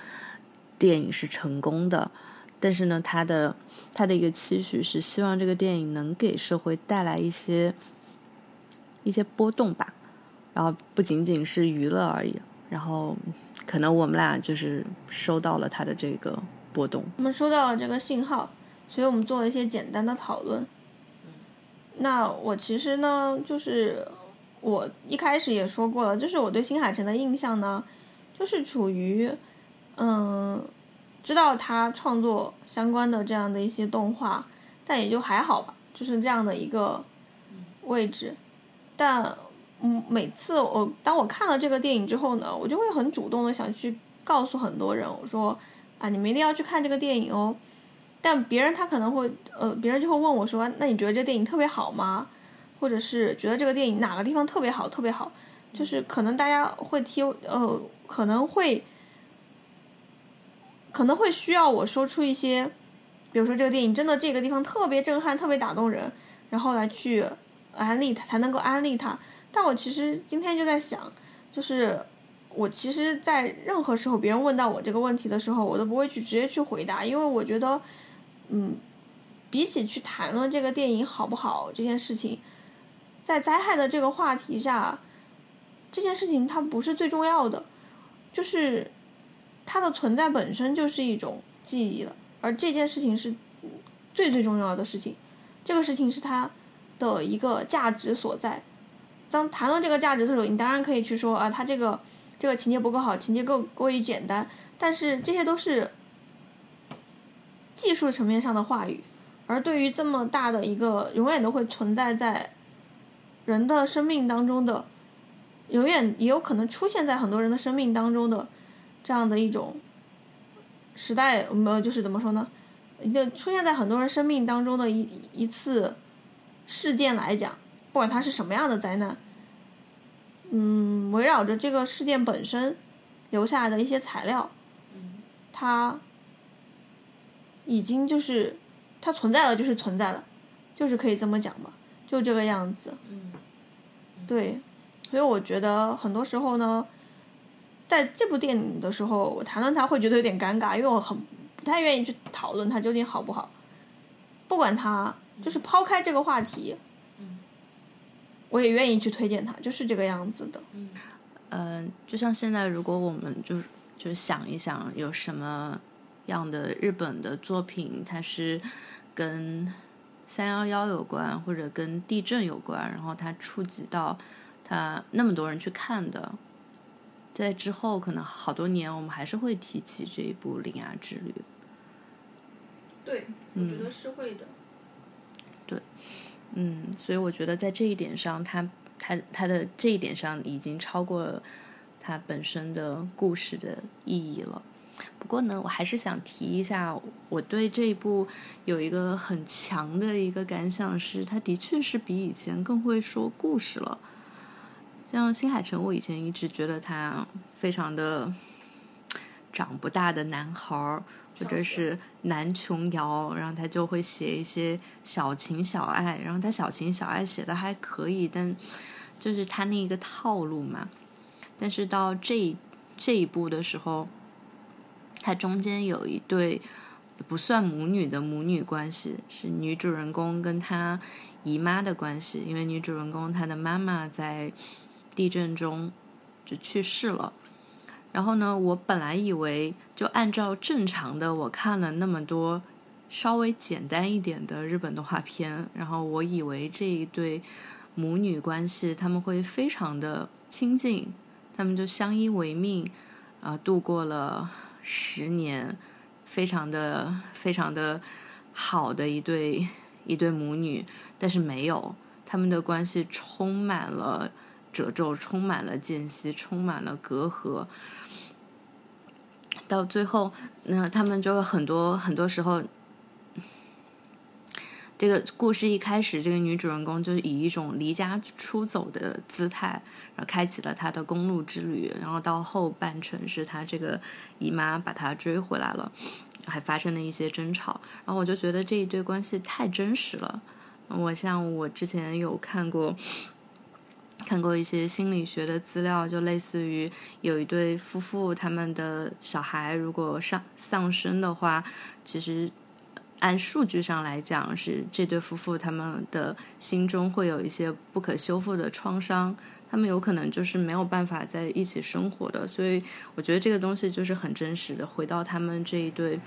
电影是成功的。但是呢，他的他的一个期许是希望这个电影能给社会带来一些一些波动吧，然后不仅仅是娱乐而已。然后可能我们俩就是收到了他的这个波动，我们收到了这个信号，所以我们做了一些简单的讨论。那我其实呢，就是。我一开始也说过了，就是我对新海诚的印象呢，就是处于，嗯，知道他创作相关的这样的一些动画，但也就还好吧，就是这样的一个位置。但嗯，每次我当我看了这个电影之后呢，我就会很主动的想去告诉很多人，我说啊，你们一定要去看这个电影哦。但别人他可能会，呃，别人就会问我说，那你觉得这电影特别好吗？或者是觉得这个电影哪个地方特别好，特别好，就是可能大家会听，呃，可能会，可能会需要我说出一些，比如说这个电影真的这个地方特别震撼，特别打动人，然后来去安利它，才能够安利它。但我其实今天就在想，就是我其实，在任何时候别人问到我这个问题的时候，我都不会去直接去回答，因为我觉得，嗯，比起去谈论这个电影好不好这件事情。在灾害的这个话题下，这件事情它不是最重要的，就是它的存在本身就是一种记忆了，而这件事情是最最重要的事情，这个事情是它的一个价值所在。当谈论这个价值的时候，你当然可以去说啊，它这个这个情节不够好，情节够过于简单，但是这些都是技术层面上的话语。而对于这么大的一个永远都会存在在人的生命当中的，永远也有可能出现在很多人的生命当中的这样的一种时代，呃，就是怎么说呢？就出现在很多人生命当中的一一次事件来讲，不管它是什么样的灾难，嗯，围绕着这个事件本身留下来的一些材料，它已经就是。它存在了就是存在了，就是可以这么讲吧，就这个样子。嗯，对，所以我觉得很多时候呢，在这部电影的时候，我谈论它会觉得有点尴尬，因为我很不太愿意去讨论它究竟好不好。不管它，就是抛开这个话题，嗯，我也愿意去推荐它，就是这个样子的。嗯，呃，就像现在，如果我们就就想一想，有什么样的日本的作品，它是。跟三幺幺有关，或者跟地震有关，然后它触及到它那么多人去看的，在之后可能好多年，我们还是会提起这一部《铃芽之旅》。对，我觉得是会的。对，嗯，所以我觉得在这一点上，他他他的这一点上已经超过了他本身的故事的意义了。不过呢，我还是想提一下，我对这一部有一个很强的一个感想是，他的确是比以前更会说故事了。像新海诚，我以前一直觉得他非常的长不大的男孩儿，或者是男琼瑶，然后他就会写一些小情小爱，然后他小情小爱写的还可以，但就是他那一个套路嘛。但是到这这一步的时候。他中间有一对不算母女的母女关系，是女主人公跟她姨妈的关系。因为女主人公她的妈妈在地震中就去世了。然后呢，我本来以为就按照正常的，我看了那么多稍微简单一点的日本动画片，然后我以为这一对母女关系他们会非常的亲近，他们就相依为命啊，度过了。十年，非常的非常的好的一对一对母女，但是没有，他们的关系充满了褶皱，充满了间隙，充满了隔阂。到最后，那他们就很多很多时候。这个故事一开始，这个女主人公就以一种离家出走的姿态，然后开启了她的公路之旅。然后到后半程是她这个姨妈把她追回来了，还发生了一些争吵。然后我就觉得这一对关系太真实了。我像我之前有看过看过一些心理学的资料，就类似于有一对夫妇，他们的小孩如果丧丧生的话，其实。按数据上来讲，是这对夫妇他们的心中会有一些不可修复的创伤，他们有可能就是没有办法在一起生活的。所以我觉得这个东西就是很真实的，回到他们这一对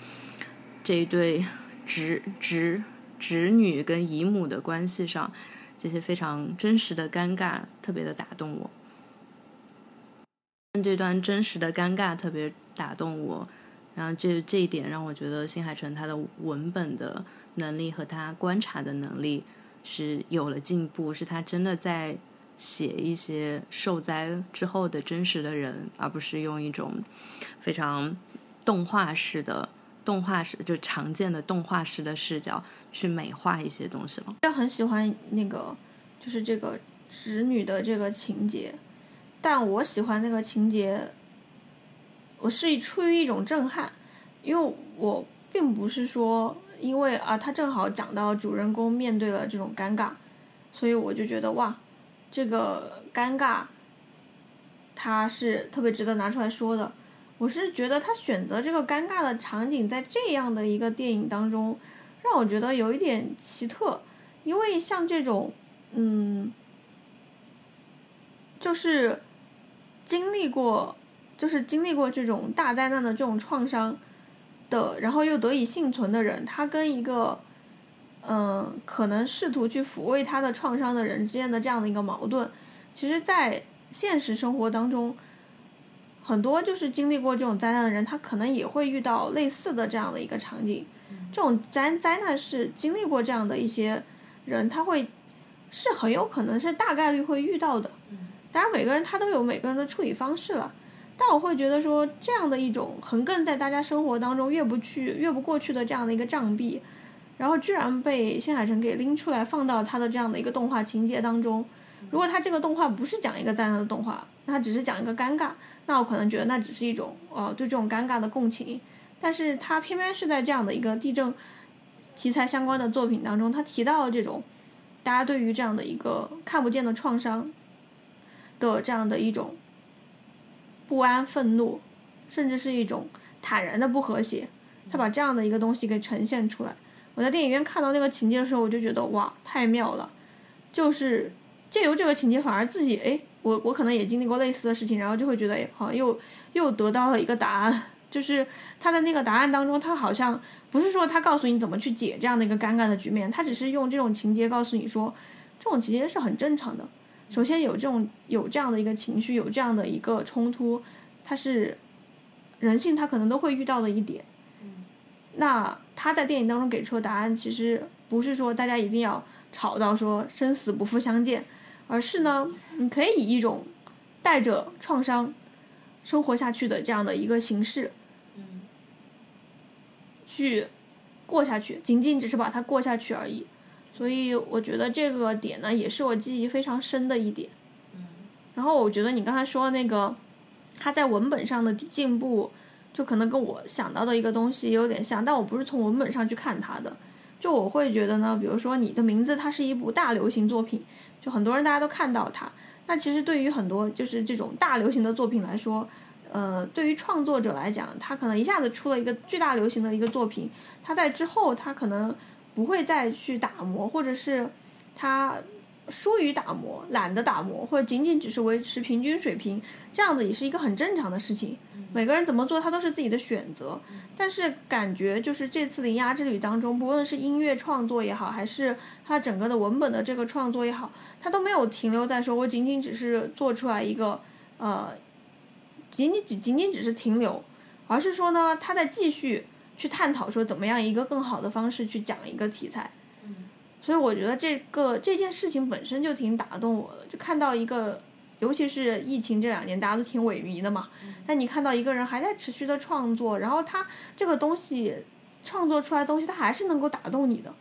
这一对侄侄侄女跟姨母的关系上，这些非常真实的尴尬，特别的打动我。这段真实的尴尬特别打动我。然后这这一点让我觉得新海诚他的文本的能力和他观察的能力是有了进步，是他真的在写一些受灾之后的真实的人，而不是用一种非常动画式的动画式就常见的动画式的视角去美化一些东西了。我很喜欢那个就是这个侄女的这个情节，但我喜欢那个情节。我是出于一种震撼，因为我并不是说，因为啊，他正好讲到主人公面对了这种尴尬，所以我就觉得哇，这个尴尬，他是特别值得拿出来说的。我是觉得他选择这个尴尬的场景，在这样的一个电影当中，让我觉得有一点奇特，因为像这种，嗯，就是经历过，就是经历过这种大灾难的这种创伤的，然后又得以幸存的人，他跟一个嗯，可能试图去抚慰他的创伤的人之间的这样的一个矛盾，其实，在现实生活当中，很多就是经历过这种灾难的人，他可能也会遇到类似的这样的一个场景。这种灾灾难是经历过这样的一些人，他会是很有可能是大概率会遇到的。当然，每个人他都有每个人的处理方式了。但我会觉得说，这样的一种横亘在大家生活当中越不去越不过去的这样的一个障壁。然后居然被新海诚给拎出来放到他的这样的一个动画情节当中。如果他这个动画不是讲一个灾难的动画，那他只是讲一个尴尬，那我可能觉得那只是一种呃对这种尴尬的共情。但是他偏偏是在这样的一个地震题材相关的作品当中，他提到了这种大家对于这样的一个看不见的创伤的这样的一种不安、愤怒，甚至是一种坦然的不和谐。他把这样的一个东西给呈现出来。我在电影院看到那个情节的时候，我就觉得哇，太妙了！就是借由这个情节，反而自己哎，我我可能也经历过类似的事情，然后就会觉得哎，好像又又得到了一个答案。就是他的那个答案当中，他好像不是说他告诉你怎么去解这样的一个尴尬的局面，他只是用这种情节告诉你说，这种情节是很正常的。首先有这种有这样的一个情绪，有这样的一个冲突，它是人性他可能都会遇到的一点。那他在电影当中给出的答案，其实不是说大家一定要吵到说生死不复相见，而是呢，你可以以一种带着创伤生活下去的这样的一个形式，去过下去，仅仅只是把它过下去而已。所以我觉得这个点呢，也是我记忆非常深的一点。然后我觉得你刚才说的那个他在文本上的进步。就可能跟我想到的一个东西有点像，但我不是从文本上去看他的。就我会觉得呢，比如说你的名字，它是一部大流行作品，就很多人大家都看到它。那其实对于很多就是这种大流行的作品来说，呃，对于创作者来讲，他可能一下子出了一个巨大流行的一个作品，他在之后他可能不会再去打磨，或者是他。疏于打磨，懒得打磨，或者仅仅只是维持平均水平，这样子也是一个很正常的事情。每个人怎么做，他都是自己的选择。但是感觉就是这次《铃芽之旅》当中，不论是音乐创作也好，还是他整个的文本的这个创作也好，他都没有停留在说我仅仅只是做出来一个呃，仅仅只仅仅只是停留，而是说呢，他在继续去探讨说怎么样一个更好的方式去讲一个题材。所以我觉得这个这件事情本身就挺打动我的，就看到一个，尤其是疫情这两年，大家都挺萎靡的嘛。但你看到一个人还在持续的创作，然后他这个东西创作出来的东西，他还是能够打动你的。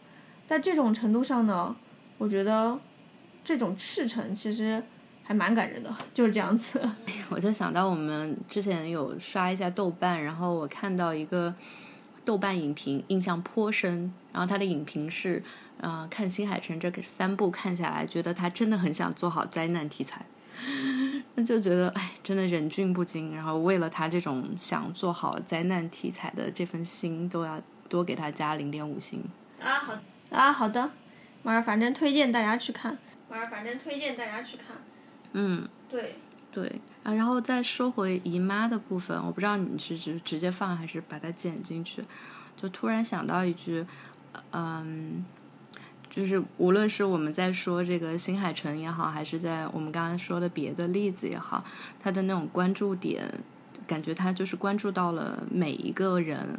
在这种程度上呢，我觉得这种赤诚其实还蛮感人的，就是这样子。我就想到我们之前有刷一下豆瓣，然后我看到一个豆瓣影评，印象颇深。然后他的影评是。啊，看新海诚这个三部看下来，觉得他真的很想做好灾难题材，那 就觉得哎，真的忍俊不禁。然后为了他这种想做好灾难题材的这份心，都要多给他加零点五星。啊好啊好的，马儿反正推荐大家去看，马儿反正推荐大家去看。嗯，对对啊，然后再说回姨妈的部分，我不知道你是直直接放还是把它剪进去，就突然想到一句，嗯。就是无论是我们在说这个新海诚也好，还是在我们刚刚说的别的例子也好，他的那种关注点，感觉他就是关注到了每一个人，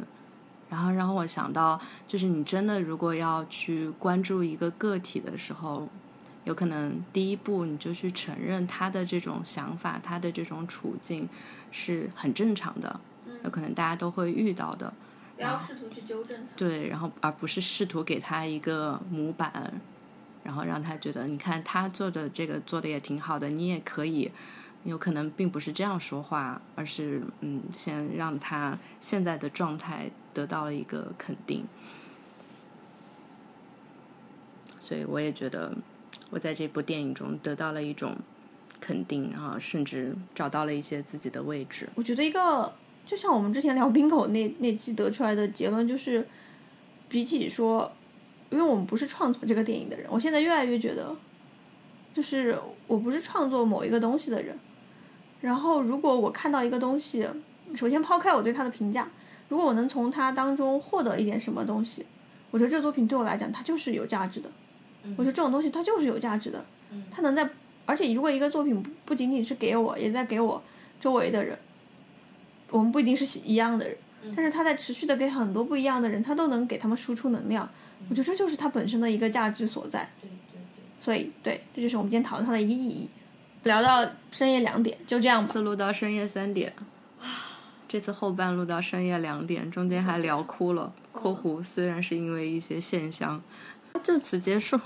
然后让我想到，就是你真的如果要去关注一个个体的时候，有可能第一步你就去承认他的这种想法，他的这种处境是很正常的，有可能大家都会遇到的。不要试图去纠正他。对，然后而不是试图给他一个模板，然后让他觉得，你看他做的这个做的也挺好的，你也可以。有可能并不是这样说话，而是嗯，先让他现在的状态得到了一个肯定。所以我也觉得，我在这部电影中得到了一种肯定，然后甚至找到了一些自己的位置。我觉得一个。就像我们之前聊冰口那那期得出来的结论，就是比起说，因为我们不是创作这个电影的人，我现在越来越觉得，就是我不是创作某一个东西的人，然后如果我看到一个东西，首先抛开我对它的评价，如果我能从它当中获得一点什么东西，我觉得这个作品对我来讲它就是有价值的。我觉得这种东西它就是有价值的，它能在，而且如果一个作品不不仅仅是给我，也在给我周围的人，我们不一定是一样的人，但是他在持续的给很多不一样的人，他都能给他们输出能量。我觉得这就是他本身的一个价值所在。所以，对，这就是我们今天讨论它的一个意义。聊到深夜两点，就这样吧。次录到深夜三点，这次后半录到深夜两点，中间还聊哭了。（括弧虽然是因为一些现象），就此结束。